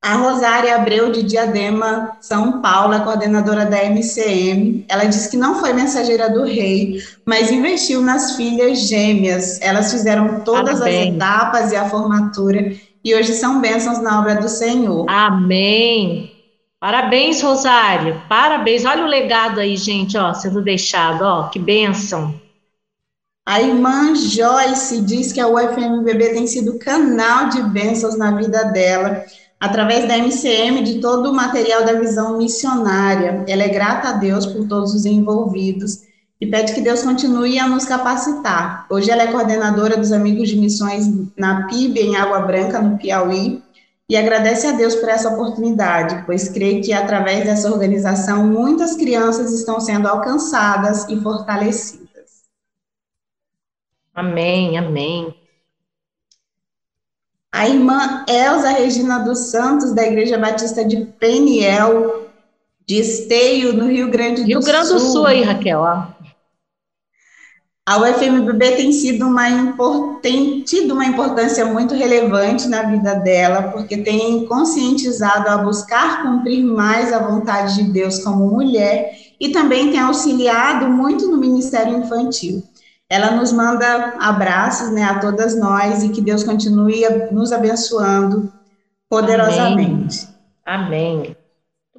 A Rosária Abreu de Diadema, São Paulo, a coordenadora da MCM, ela disse que não foi mensageira do rei, mas investiu nas filhas gêmeas. Elas fizeram todas Parabéns. as etapas e a formatura e hoje são bênçãos na obra do Senhor. Amém. Parabéns, Rosário. Parabéns. Olha o legado aí, gente, ó, sendo deixado, ó, que bênção. A irmã Joyce diz que a UFMBB tem sido canal de bênçãos na vida dela, através da MCM, de todo o material da visão missionária. Ela é grata a Deus por todos os envolvidos e pede que Deus continue a nos capacitar. Hoje ela é coordenadora dos Amigos de Missões na PIB, em Água Branca, no Piauí, e agradece a Deus por essa oportunidade, pois crê que através dessa organização muitas crianças estão sendo alcançadas e fortalecidas. Amém, amém. A irmã Elza Regina dos Santos, da Igreja Batista de Peniel, de Esteio, no Rio Grande do Rio Sul. Rio Grande do Sul aí, Raquel. Ó. A UFMBB tem sido uma tem tido uma importância muito relevante na vida dela, porque tem conscientizado a buscar cumprir mais a vontade de Deus como mulher e também tem auxiliado muito no ministério infantil. Ela nos manda abraços né, a todas nós e que Deus continue nos abençoando poderosamente. Amém. Amém.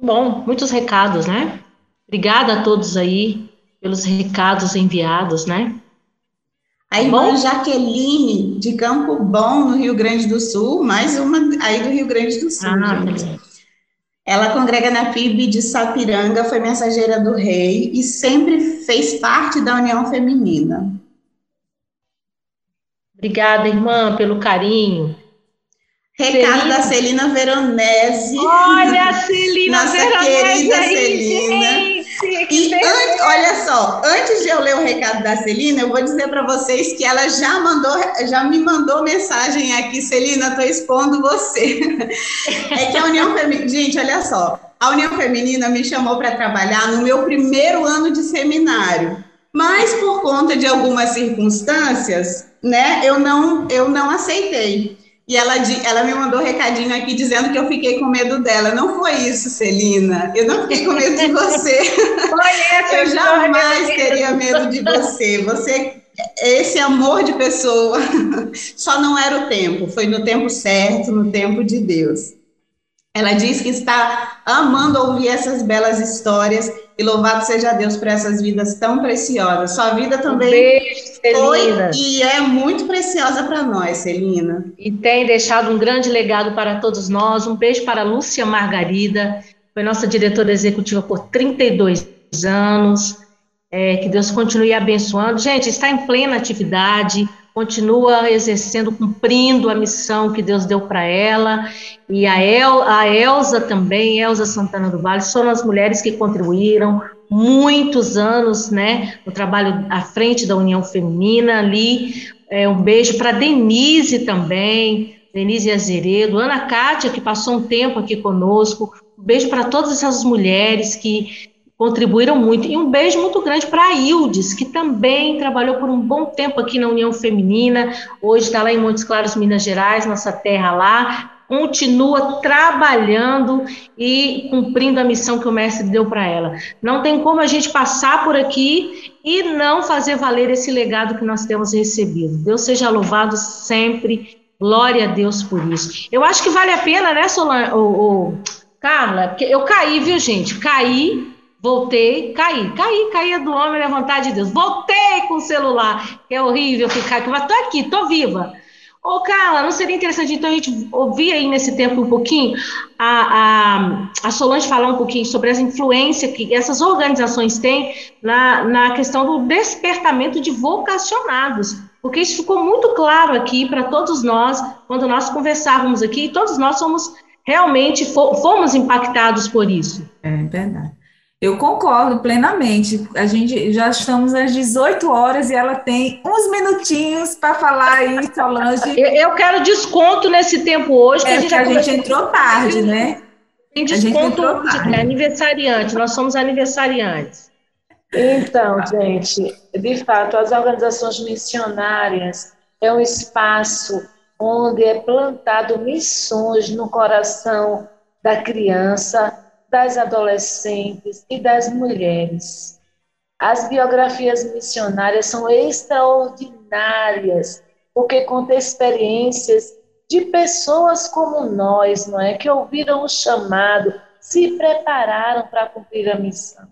Bom, muitos recados, né? Obrigada a todos aí pelos recados enviados, né? A irmã Bom? Jaqueline, de Campo Bom, no Rio Grande do Sul, mais uma aí do Rio Grande do Sul, ah, gente. Ela congrega na PIB de Sapiranga, foi mensageira do rei e sempre fez parte da União Feminina. Obrigada, irmã, pelo carinho. Recado Celina. da Celina Veronese. Olha a Celina Nossa Veronese querida aí, Celina. Gente, e antes, olha só, antes de eu ler o recado da Celina, eu vou dizer para vocês que ela já mandou, já me mandou mensagem aqui, Celina, estou expondo você. É que a União Feminina, gente, olha só, a União Feminina me chamou para trabalhar no meu primeiro ano de seminário, mas por conta de algumas circunstâncias, né, eu não, eu não aceitei. E ela, ela me mandou um recadinho aqui dizendo que eu fiquei com medo dela. Não foi isso, Celina. Eu não fiquei com medo de você. eu jamais teria medo de você. Você esse amor de pessoa. Só não era o tempo, foi no tempo certo, no tempo de Deus. Ela diz que está amando ouvir essas belas histórias e louvado seja Deus por essas vidas tão preciosas. Sua vida também um beijo, foi e é muito preciosa para nós, Celina. E tem deixado um grande legado para todos nós. Um beijo para Lúcia Margarida, foi nossa diretora executiva por 32 anos. É, que Deus continue abençoando. Gente, está em plena atividade, continua exercendo, cumprindo a missão que Deus deu para ela. E a, El, a Elza também, Elza Santana do Vale, foram as mulheres que contribuíram muitos anos, né, no trabalho à frente da União Feminina ali. É, um beijo para Denise também, Denise Azeredo, Ana Cátia, que passou um tempo aqui conosco. Um beijo para todas essas mulheres que contribuíram muito. E um beijo muito grande para a Ildes, que também trabalhou por um bom tempo aqui na União Feminina, hoje está lá em Montes Claros, Minas Gerais, nossa terra lá, continua trabalhando e cumprindo a missão que o mestre deu para ela. Não tem como a gente passar por aqui e não fazer valer esse legado que nós temos recebido. Deus seja louvado sempre. Glória a Deus por isso. Eu acho que vale a pena, né, Solan, o, Carla? Eu caí, viu, gente? Caí Voltei, caí, caí, caí do homem na vontade de Deus. Voltei com o celular, é horrível ficar aqui, mas tô aqui, tô viva. Ô, Carla, não seria interessante então a gente ouvir aí nesse tempo um pouquinho a, a, a Solange falar um pouquinho sobre as influências que essas organizações têm na, na questão do despertamento de vocacionados, porque isso ficou muito claro aqui para todos nós quando nós conversávamos aqui, e todos nós somos realmente fomos impactados por isso. É verdade. Eu concordo plenamente. A gente já estamos às 18 horas e ela tem uns minutinhos para falar aí, Solange. Eu, quero desconto nesse tempo hoje. É, que a gente, a gente entrou tarde, né? Tem desconto de é aniversariante, nós somos aniversariantes. Então, gente, de fato, as organizações missionárias é um espaço onde é plantado missões no coração da criança, das adolescentes e das mulheres. As biografias missionárias são extraordinárias, porque contam experiências de pessoas como nós, não é, que ouviram o chamado, se prepararam para cumprir a missão.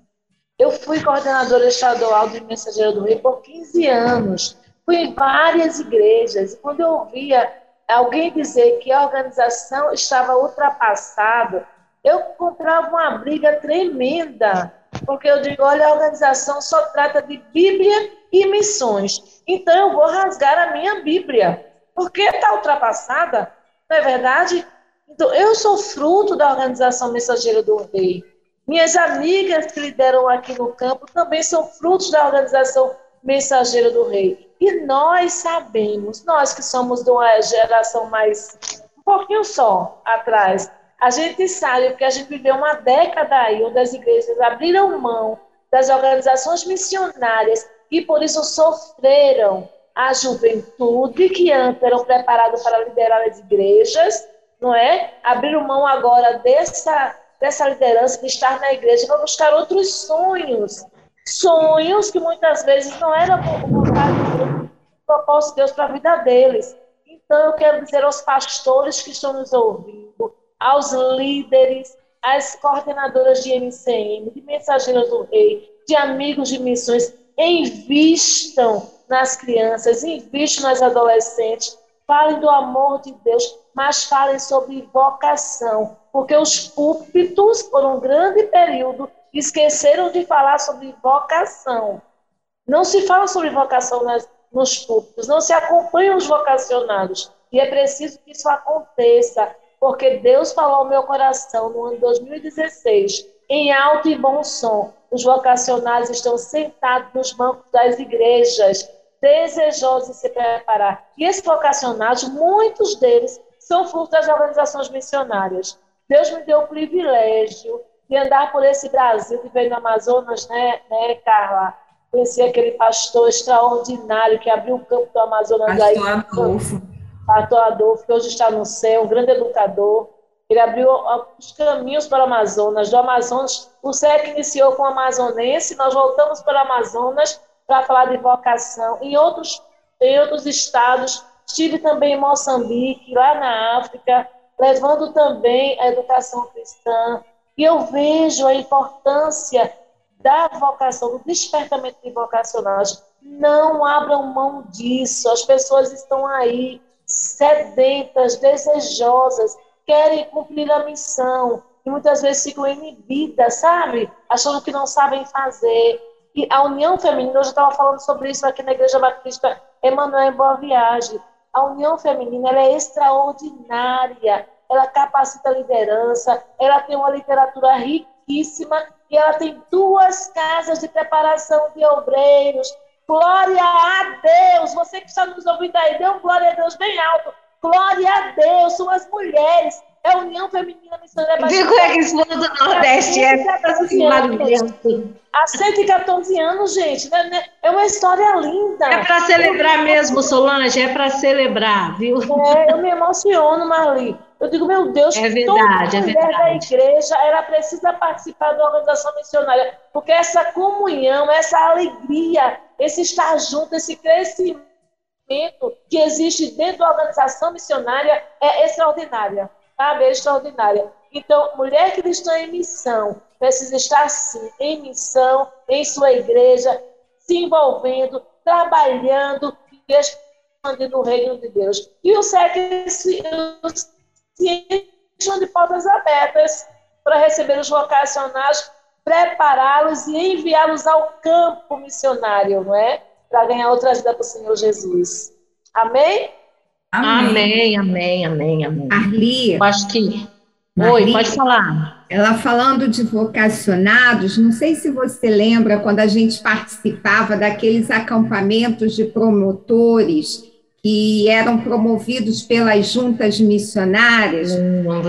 Eu fui coordenadora estadual de Mensageiro do Rio por 15 anos. Fui em várias igrejas e quando eu ouvia alguém dizer que a organização estava ultrapassada, eu encontrava uma briga tremenda, porque eu digo, olha, a organização só trata de Bíblia e missões. Então eu vou rasgar a minha Bíblia, porque está ultrapassada, não é verdade? Então, eu sou fruto da organização Mensageira do Rei. Minhas amigas que lideram aqui no campo também são frutos da organização Mensageira do Rei. E nós sabemos, nós que somos de uma geração mais, um pouquinho só atrás, a gente sabe porque a gente viveu uma década aí onde as igrejas abriram mão das organizações missionárias e por isso sofreram a juventude que antes eram preparados para liderar as igrejas, não é? Abriram mão agora dessa dessa liderança de estar na igreja para buscar outros sonhos, sonhos que muitas vezes não eram vontade propósito de Deus para a vida deles. Então eu quero dizer aos pastores que estão nos ouvindo, aos líderes, às coordenadoras de MCM, de Mensageiros do Rei, de amigos de missões, invistam nas crianças, invistam nas adolescentes, falem do amor de Deus, mas falem sobre vocação, porque os púlpitos, por um grande período, esqueceram de falar sobre vocação. Não se fala sobre vocação nas, nos púlpitos, não se acompanham os vocacionados. E é preciso que isso aconteça porque Deus falou ao meu coração no ano 2016, em alto e bom som. Os vocacionais estão sentados nos bancos das igrejas, desejosos de se preparar. E esses vocacionados, muitos deles, são fruto das organizações missionárias. Deus me deu o privilégio de andar por esse Brasil, que veio no Amazonas, né, né Carla? Conheci aquele pastor extraordinário que abriu o campo do Amazonas. Pastor Adolfo Adolfo, que hoje está no céu, um grande educador. Ele abriu os caminhos para o Amazonas. Do Amazonas, o SEC iniciou com o amazonense, nós voltamos para o Amazonas para falar de vocação. Em outros, em outros estados, estive também em Moçambique, lá na África, levando também a educação cristã. E eu vejo a importância da vocação, do despertamento de vocacionais. Não abram mão disso. As pessoas estão aí sedentas, desejosas, querem cumprir a missão e muitas vezes ficam inibidas, sabe? Achando que não sabem fazer. E a união feminina, eu já estava falando sobre isso aqui na Igreja Batista Emanuel Boa Viagem. A união feminina ela é extraordinária, ela capacita a liderança, ela tem uma literatura riquíssima e ela tem duas casas de preparação de obreiros. Glória a Deus! Você que está nos ouvindo aí, dê um glória a Deus bem alto. Glória a Deus, são as mulheres. É a União Feminina Missionária Viu como é que esse mundo do Nordeste é assim, Há 114 anos, gente. Né, né? É uma história linda. É para celebrar mesmo, Solange, é para celebrar, viu? É, eu me emociono, Marli. Eu digo, meu Deus, é verdade, toda é mulher verdade. da igreja, ela precisa participar da organização missionária, porque essa comunhão, essa alegria, esse estar junto, esse crescimento que existe dentro da organização missionária é extraordinária, sabe? É extraordinária. Então, mulher cristã em missão precisa estar, sim, em missão, em sua igreja, se envolvendo, trabalhando e expandindo o reino de Deus. E o SEC se de portas abertas para receber os vocacionais, prepará-los e enviá-los ao campo missionário, não é? Para ganhar outra vida para o Senhor Jesus. Amém? Amém, amém, amém, amém. Arli. Eu acho que. Oi, pode falar. Ela falando de vocacionados, não sei se você lembra quando a gente participava daqueles acampamentos de promotores que eram promovidos pelas juntas missionárias.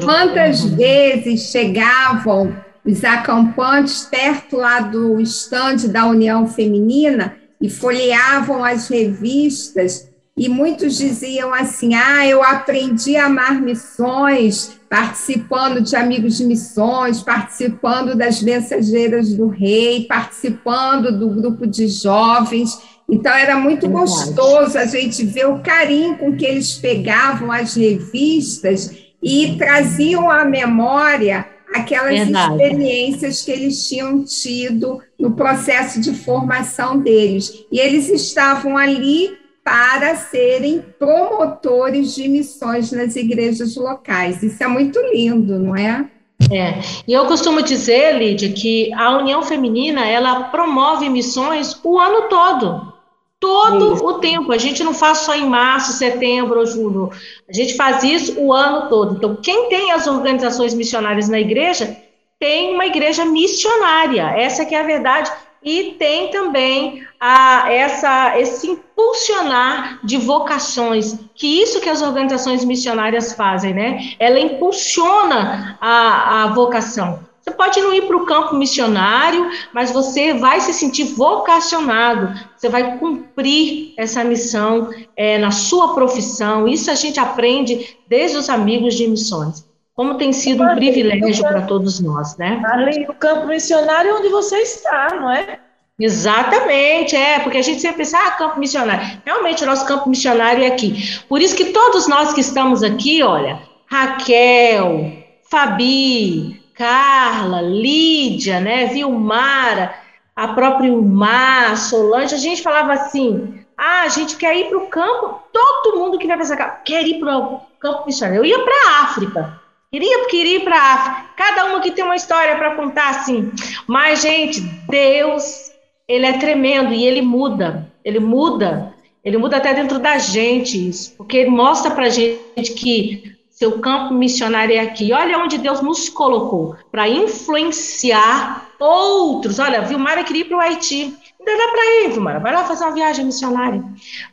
Quantas vezes chegavam os acampantes perto lá do estande da União Feminina e folheavam as revistas e muitos diziam assim: ah, eu aprendi a amar missões participando de amigos de missões, participando das mensageiras do rei, participando do grupo de jovens. Então era muito Verdade. gostoso a gente ver o carinho com que eles pegavam as revistas e traziam à memória aquelas Verdade. experiências que eles tinham tido no processo de formação deles. E eles estavam ali para serem promotores de missões nas igrejas locais. Isso é muito lindo, não é? É, e eu costumo dizer, Lídia, que a União Feminina, ela promove missões o ano todo, todo isso. o tempo, a gente não faz só em março, setembro ou julho, a gente faz isso o ano todo, então quem tem as organizações missionárias na igreja, tem uma igreja missionária, essa que é a verdade, e tem também a, essa, esse impulsionar de vocações, que isso que as organizações missionárias fazem, né? Ela impulsiona a, a vocação. Você pode não ir para o campo missionário, mas você vai se sentir vocacionado, você vai cumprir essa missão é, na sua profissão. Isso a gente aprende desde os amigos de missões. Como tem sido um privilégio para todos nós, né? Além do campo missionário onde você está, não é? Exatamente, é, porque a gente sempre pensa, ah, campo missionário. Realmente, o nosso campo missionário é aqui. Por isso que todos nós que estamos aqui, olha, Raquel, Fabi, Carla, Lídia, né, Vilmara, a própria Ilmar, Solange, a gente falava assim, ah, a gente quer ir para o campo, todo mundo que vai para cá quer ir para o campo missionário. Eu ia para a África, Queria, queria ir para a África. Cada uma que tem uma história para contar, assim. Mas, gente, Deus, ele é tremendo e ele muda. Ele muda. Ele muda até dentro da gente, isso. Porque ele mostra para gente que seu campo missionário é aqui. Olha onde Deus nos colocou para influenciar outros. Olha, Vilmara queria ir para o Haiti. Ainda dá para ir, Vilmara. Vai lá fazer uma viagem missionária.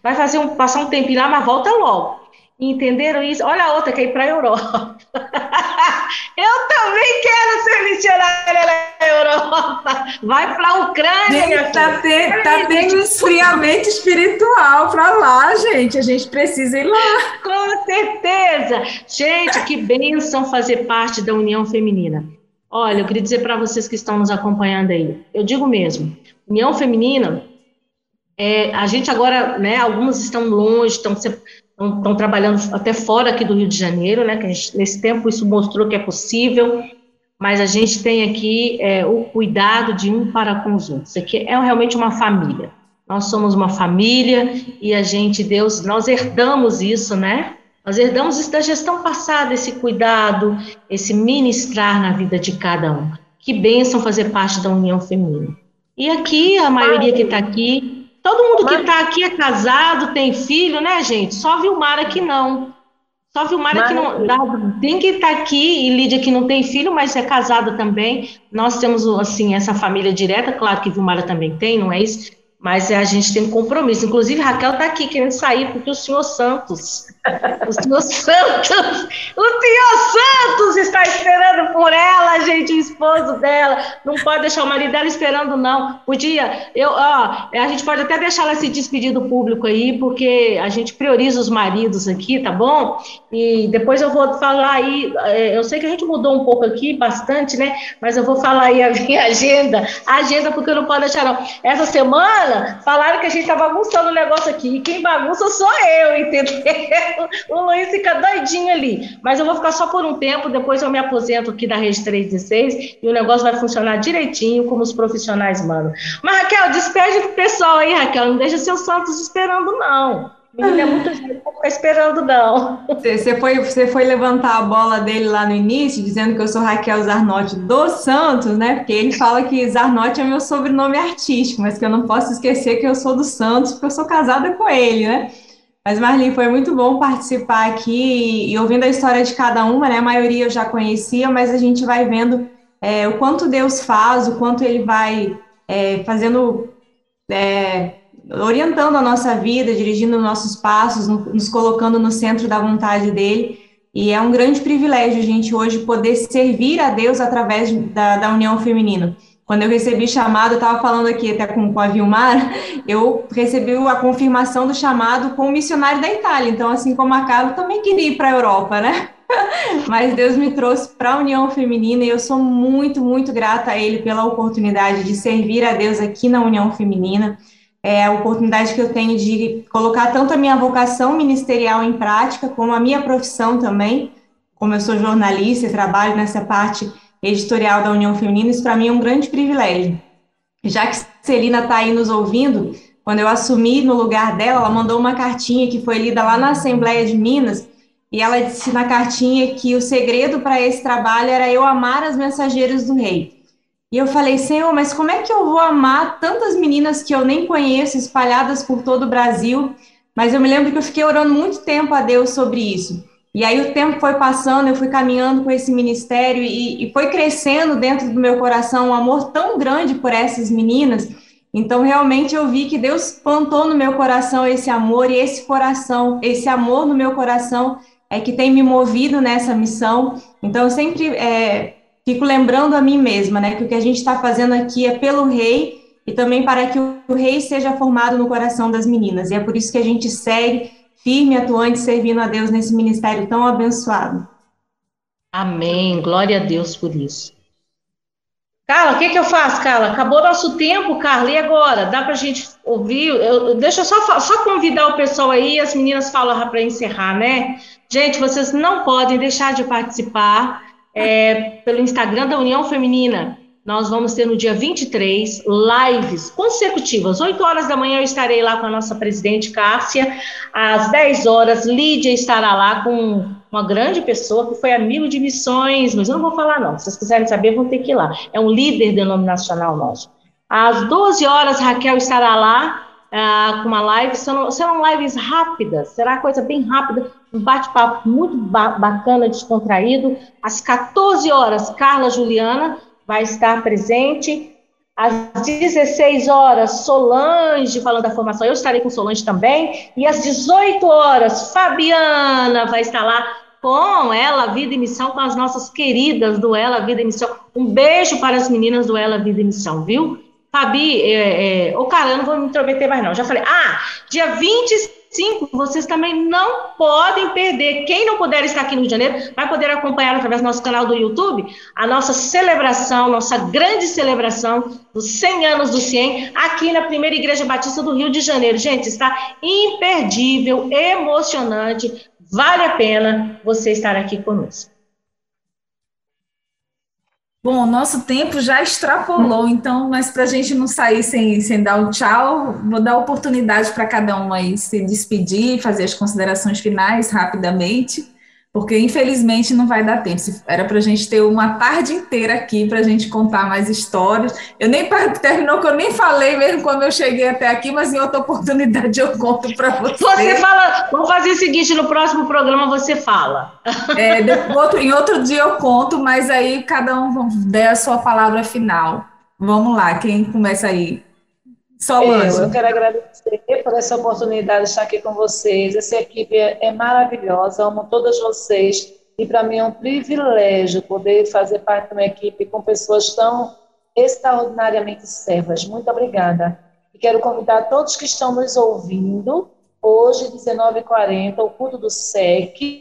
Vai fazer um, passar um tempinho lá, mas volta logo. Entenderam isso? Olha a outra que é ir para a Europa. Eu também quero ser missionária na Europa. Vai para a Ucrânia, gente, tá, tá tendo esfriamento espiritual para lá, gente. A gente precisa ir lá. Com certeza. Gente, que bênção fazer parte da União Feminina. Olha, eu queria dizer para vocês que estão nos acompanhando aí. Eu digo mesmo, União Feminina, é, a gente agora, né, algumas estão longe, estão estão trabalhando até fora aqui do Rio de Janeiro, né? Que gente, nesse tempo isso mostrou que é possível, mas a gente tem aqui é, o cuidado de um para com os outros. Isso aqui é realmente uma família. Nós somos uma família e a gente, Deus, nós herdamos isso, né? Nós herdamos isso da gestão passada, esse cuidado, esse ministrar na vida de cada um. Que bênção fazer parte da união feminina. E aqui, a maioria que está aqui, Todo mundo que está aqui é casado, tem filho, né, gente? Só Vilmara que não. Só Vilmara que não. Tem que estar tá aqui, e Lídia que não tem filho, mas é casada também. Nós temos, assim, essa família direta, claro que Vilmara também tem, não é isso? Mas a gente tem um compromisso. Inclusive, Raquel está aqui querendo sair, porque o senhor Santos, o senhor Santos, o senhor Santos está esperando por ela, gente, o esposo dela. Não pode deixar o marido dela esperando, não. Podia, eu, ó, a gente pode até deixar ela se despedir do público aí, porque a gente prioriza os maridos aqui, tá bom? E depois eu vou falar aí, é, eu sei que a gente mudou um pouco aqui, bastante, né? Mas eu vou falar aí a minha agenda, a agenda, porque eu não posso deixar, não. Essa semana falaram que a gente tá bagunçando o negócio aqui. E quem bagunça sou eu, entendeu? O Luiz fica doidinho ali. Mas eu vou ficar só por um tempo, depois eu me aposento aqui da Rede 316 e o negócio vai funcionar direitinho, como os profissionais mandam. Mas, Raquel, despede pro pessoal aí, Raquel. Não deixa seu Santos esperando, não. Menina é muito gente, não ficar esperando, não. Você foi, você foi levantar a bola dele lá no início, dizendo que eu sou Raquel Zarnotti dos Santos, né? Porque ele fala que Zarnotti é meu sobrenome artístico, mas que eu não posso esquecer que eu sou do Santos, porque eu sou casada com ele, né? Mas, Marli, foi muito bom participar aqui e ouvindo a história de cada uma, né? A maioria eu já conhecia, mas a gente vai vendo é, o quanto Deus faz, o quanto ele vai é, fazendo. É, orientando a nossa vida, dirigindo nossos passos, nos colocando no centro da vontade dele. E é um grande privilégio a gente hoje poder servir a Deus através da, da união feminina. Quando eu recebi chamado, eu estava falando aqui até com, com a Vilmar, eu recebi a confirmação do chamado com o missionário da Itália. Então, assim como a Carla, também queria ir para a Europa, né? Mas Deus me trouxe para a União Feminina e eu sou muito, muito grata a Ele pela oportunidade de servir a Deus aqui na União Feminina é a oportunidade que eu tenho de colocar tanto a minha vocação ministerial em prática, como a minha profissão também, como eu sou jornalista e trabalho nessa parte editorial da União Feminina, isso para mim é um grande privilégio. Já que Celina está aí nos ouvindo, quando eu assumi no lugar dela, ela mandou uma cartinha que foi lida lá na Assembleia de Minas, e ela disse na cartinha que o segredo para esse trabalho era eu amar as mensageiras do rei. E eu falei, Senhor, mas como é que eu vou amar tantas meninas que eu nem conheço, espalhadas por todo o Brasil? Mas eu me lembro que eu fiquei orando muito tempo a Deus sobre isso. E aí o tempo foi passando, eu fui caminhando com esse ministério e, e foi crescendo dentro do meu coração um amor tão grande por essas meninas. Então, realmente, eu vi que Deus plantou no meu coração esse amor e esse coração, esse amor no meu coração é que tem me movido nessa missão. Então, eu sempre é, fico lembrando a mim mesma, né, que o que a gente está fazendo aqui é pelo rei e também para que o rei seja formado no coração das meninas. E é por isso que a gente segue firme, atuante, servindo a Deus nesse ministério tão abençoado. Amém. Glória a Deus por isso. Carla, o que, que eu faço, Carla? Acabou nosso tempo, Carla, e agora? Dá para a gente ouvir? Eu, deixa eu só, só convidar o pessoal aí, as meninas falam para encerrar, né? Gente, vocês não podem deixar de participar é, pelo Instagram da União Feminina. Nós vamos ter no dia 23 lives consecutivas. 8 horas da manhã eu estarei lá com a nossa presidente Cássia. Às 10 horas, Lídia estará lá com uma grande pessoa que foi amigo de missões, mas eu não vou falar, não. Se vocês quiserem saber, vão ter que ir lá. É um líder denominacional nosso. Às 12 horas, Raquel estará lá uh, com uma live. Serão, serão lives rápidas, será coisa bem rápida um bate-papo muito ba bacana, descontraído. Às 14 horas, Carla Juliana vai estar presente. Às 16 horas, Solange falando da formação, eu estarei com Solange também. E às 18 horas, Fabiana vai estar lá com Ela, Vida e Missão, com as nossas queridas do Ela, Vida e Missão. Um beijo para as meninas do Ela, Vida e Missão, viu? Fabi, é, é... Ô, cara, eu não vou me intrometer mais, não. Já falei. Ah, dia 25, vocês também não podem perder. Quem não puder estar aqui no Rio de Janeiro, vai poder acompanhar através do nosso canal do YouTube a nossa celebração, nossa grande celebração dos 100 anos do CIEM, aqui na primeira Igreja Batista do Rio de Janeiro. Gente, está imperdível, emocionante. Vale a pena você estar aqui conosco. Bom, nosso tempo já extrapolou, então, mas para a gente não sair sem, sem dar o tchau, vou dar oportunidade para cada um aí se despedir, fazer as considerações finais rapidamente porque infelizmente não vai dar tempo. Era para a gente ter uma tarde inteira aqui para a gente contar mais histórias. Eu nem terminou que eu nem falei mesmo quando eu cheguei até aqui, mas em outra oportunidade eu conto para você. Você fala, vamos fazer o seguinte: no próximo programa você fala. É, outro, em outro dia eu conto, mas aí cada um der a sua palavra final. Vamos lá, quem começa aí? Solange. Eu, eu quero agradecer por essa oportunidade de estar aqui com vocês. Essa equipe é, é maravilhosa, amo todas vocês. E para mim é um privilégio poder fazer parte de uma equipe com pessoas tão extraordinariamente servas. Muito obrigada. E quero convidar todos que estão nos ouvindo, hoje, 19h40, o culto do SEC,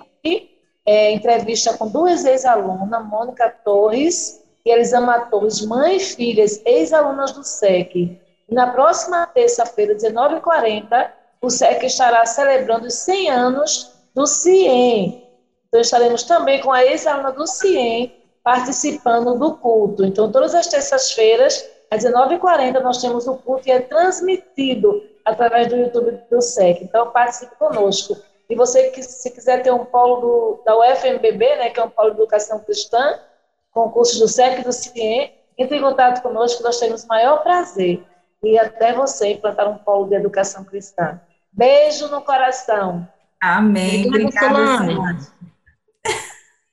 é, entrevista com duas ex-alunas, Mônica Torres e Elisama Torres, mãe e filhas, ex-alunas do SEC. Na próxima terça-feira, 19h40, o SEC estará celebrando os 100 anos do CIEM. Então, estaremos também com a ex-aluna do CIEM participando do culto. Então, todas as terças-feiras, às 19h40, nós temos o culto e é transmitido através do YouTube do SEC. Então, participe conosco. E você, que se quiser ter um polo do, da UFMBB, né, que é um polo de educação cristã, com cursos do SEC e do CIEM, entre em contato conosco, nós teremos o maior prazer e até você implantar um polo de educação cristã. Beijo no coração. Amém. Obrigada, Obrigada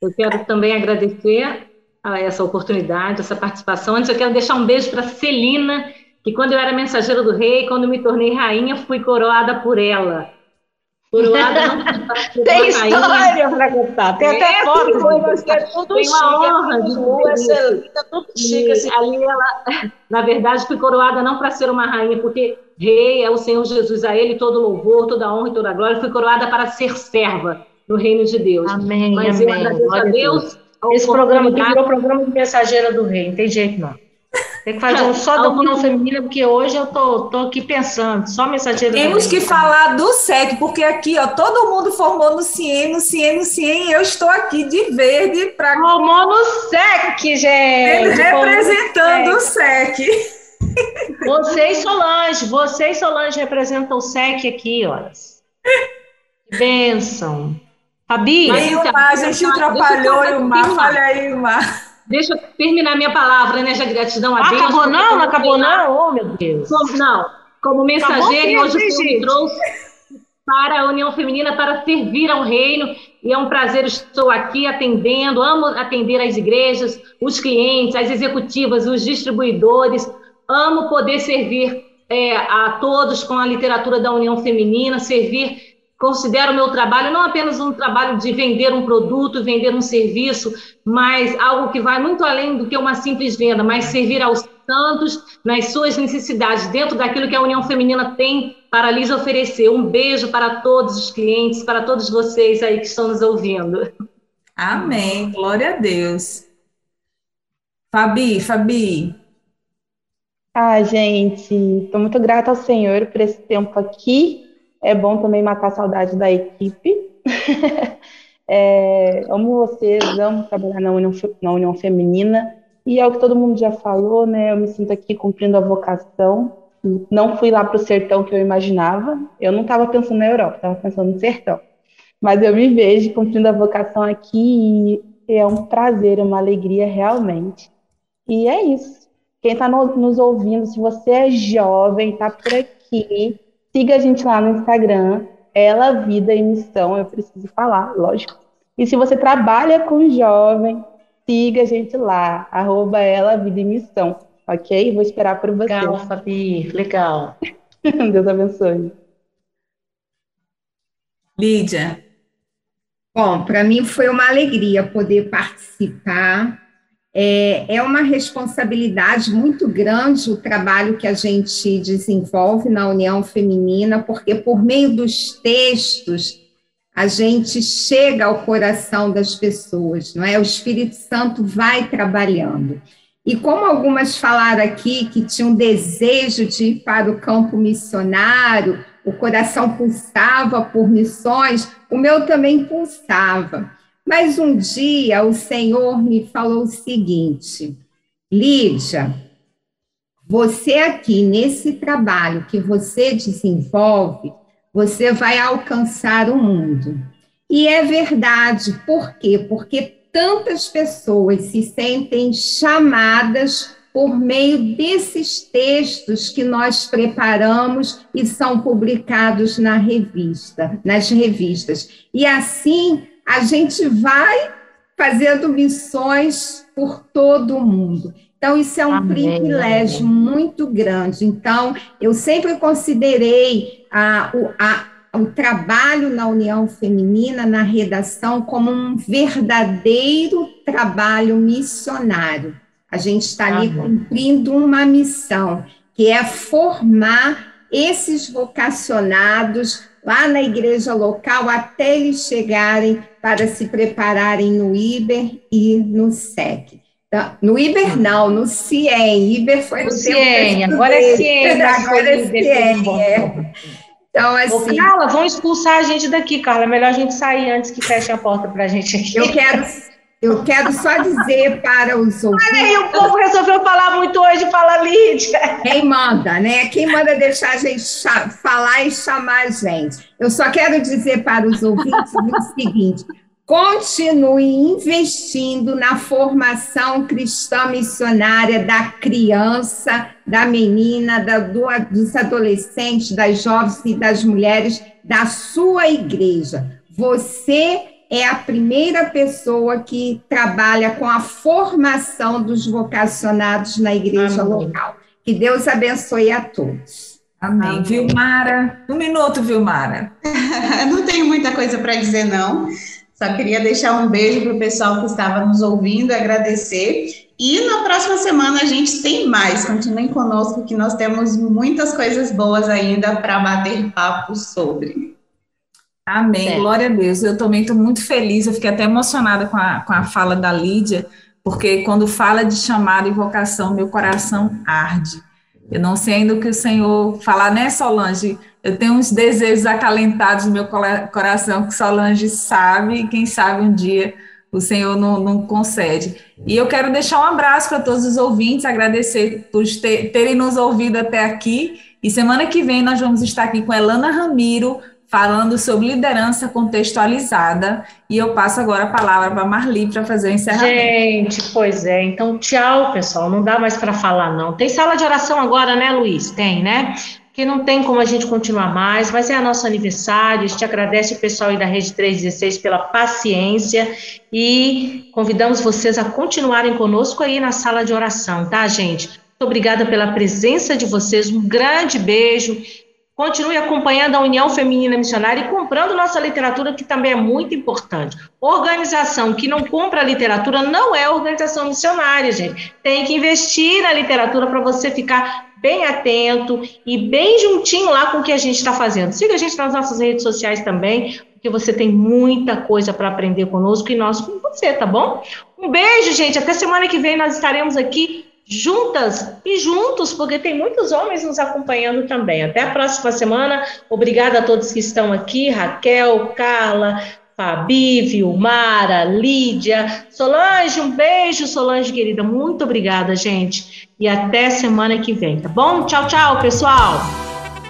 Eu quero também agradecer a essa oportunidade, essa participação. Antes, eu quero deixar um beijo para Celina, que quando eu era mensageira do rei, quando me tornei rainha, fui coroada por ela. Coroada não Tem história para contar. Tem até foto. É tudo Tem uma honra de é tudo chique. Assim. Ali ela, na verdade, fui coroada não para ser uma rainha, porque rei é o Senhor Jesus, a ele todo louvor, toda honra e toda glória. Fui coroada para ser serva no reino de Deus. Amém, Mas amém. eu agradeço a Deus. Esse programa aqui virou programa de mensageira do rei, não tem jeito não. Tem que fazer um só da união feminina, porque hoje eu tô, tô aqui pensando, só mensageiro. Temos que falar do SEC, porque aqui, ó, todo mundo formou no CIEM, no CIEM, no CIEM, eu estou aqui de verde para. Formou no SEC, gente! Representando o SEC. Você e Solange, você e Solange representam o SEC aqui, olha. Bênção. Fabi. Aí o Mar, a gente atrapalhou, o Mar, fala aí, o Mar. Deixa eu terminar minha palavra, né? Já gratidão a Deus. Acabou não? Não acabou não? Oh, meu Deus. Como, não, como mensageiro, hoje o Senhor me trouxe para a União Feminina para servir ao reino e é um prazer estou aqui atendendo, amo atender as igrejas, os clientes, as executivas, os distribuidores, amo poder servir é, a todos com a literatura da União Feminina, servir considero o meu trabalho não apenas um trabalho de vender um produto, vender um serviço, mas algo que vai muito além do que uma simples venda, mas servir aos santos nas suas necessidades, dentro daquilo que a União Feminina tem para lhes oferecer. Um beijo para todos os clientes, para todos vocês aí que estão nos ouvindo. Amém. Glória a Deus. Fabi, Fabi. Ah, gente, estou muito grata ao Senhor por esse tempo aqui é bom também matar a saudade da equipe. é, amo vocês, amo trabalhar na União, na União Feminina. E é o que todo mundo já falou, né? Eu me sinto aqui cumprindo a vocação. Não fui lá para o sertão que eu imaginava. Eu não estava pensando na Europa, estava pensando no sertão. Mas eu me vejo cumprindo a vocação aqui e é um prazer, uma alegria realmente. E é isso. Quem está no, nos ouvindo, se você é jovem, está por aqui, Siga a gente lá no Instagram, Ela Vida e Missão, eu preciso falar, lógico. E se você trabalha com jovem, siga a gente lá, arroba Ela Vida e Missão, ok? Vou esperar por você. Legal, Fabi, legal. Deus abençoe. Lídia. Bom, para mim foi uma alegria poder participar. É, é uma responsabilidade muito grande o trabalho que a gente desenvolve na União Feminina, porque por meio dos textos a gente chega ao coração das pessoas, não é? O Espírito Santo vai trabalhando. E como algumas falaram aqui que tinham desejo de ir para o campo missionário, o coração pulsava por missões, o meu também pulsava. Mas um dia o Senhor me falou o seguinte: Lídia, você aqui nesse trabalho que você desenvolve, você vai alcançar o mundo. E é verdade, por quê? Porque tantas pessoas se sentem chamadas por meio desses textos que nós preparamos e são publicados na revista, nas revistas. E assim a gente vai fazendo missões por todo o mundo. Então, isso é um Amém. privilégio muito grande. Então, eu sempre considerei a, a, o trabalho na União Feminina, na redação, como um verdadeiro trabalho missionário. A gente está ali cumprindo uma missão, que é formar esses vocacionados lá na igreja local até eles chegarem para se prepararem no IBER e no SEC. Então, no IBER não, no CIEM. IBER foi no CIEM, agora é CIEM. Agora é CIEM, é. Então, assim... Ô, Carla, vão expulsar a gente daqui, Carla. É melhor a gente sair antes que feche a porta para a gente aqui. Eu quero eu quero só dizer para os ouvintes. Olha aí, o povo resolveu falar muito hoje, fala Lídia. Quem manda, né? Quem manda deixar a gente falar e chamar a gente. Eu só quero dizer para os ouvintes o seguinte: continue investindo na formação cristã missionária da criança, da menina, da, do, dos adolescentes, das jovens e das mulheres da sua igreja. Você é a primeira pessoa que trabalha com a formação dos vocacionados na igreja Amém. local. Que Deus abençoe a todos. Amém. Amém. Vilmara, um minuto, Vilmara. não tenho muita coisa para dizer, não. Só queria deixar um beijo para o pessoal que estava nos ouvindo, agradecer. E na próxima semana a gente tem mais. Continuem conosco, que nós temos muitas coisas boas ainda para bater papo sobre. Amém, certo. glória a Deus. Eu também estou muito feliz, eu fiquei até emocionada com a, com a fala da Lídia, porque quando fala de chamada e vocação, meu coração arde. Eu não sei ainda o que o Senhor falar, né, Solange? Eu tenho uns desejos acalentados no meu coração que Solange sabe, e quem sabe um dia o Senhor não, não concede. E eu quero deixar um abraço para todos os ouvintes, agradecer por ter, terem nos ouvido até aqui. E semana que vem nós vamos estar aqui com Elana Ramiro, falando sobre liderança contextualizada. E eu passo agora a palavra para Marli para fazer o encerramento. Gente, pois é. Então, tchau, pessoal. Não dá mais para falar, não. Tem sala de oração agora, né, Luiz? Tem, né? Que não tem como a gente continuar mais, mas é nosso aniversário. A gente agradece o pessoal aí da Rede 316 pela paciência e convidamos vocês a continuarem conosco aí na sala de oração, tá, gente? Muito obrigada pela presença de vocês. Um grande beijo. Continue acompanhando a União Feminina Missionária e comprando nossa literatura, que também é muito importante. Organização que não compra literatura não é organização missionária, gente. Tem que investir na literatura para você ficar bem atento e bem juntinho lá com o que a gente está fazendo. Siga a gente nas nossas redes sociais também, porque você tem muita coisa para aprender conosco e nós com você, tá bom? Um beijo, gente. Até semana que vem nós estaremos aqui juntas e juntos, porque tem muitos homens nos acompanhando também. Até a próxima semana. Obrigada a todos que estão aqui: Raquel, Carla, Fabi, Vilmara, Lídia, Solange. Um beijo, Solange querida. Muito obrigada, gente. E até semana que vem, tá bom? Tchau, tchau, pessoal.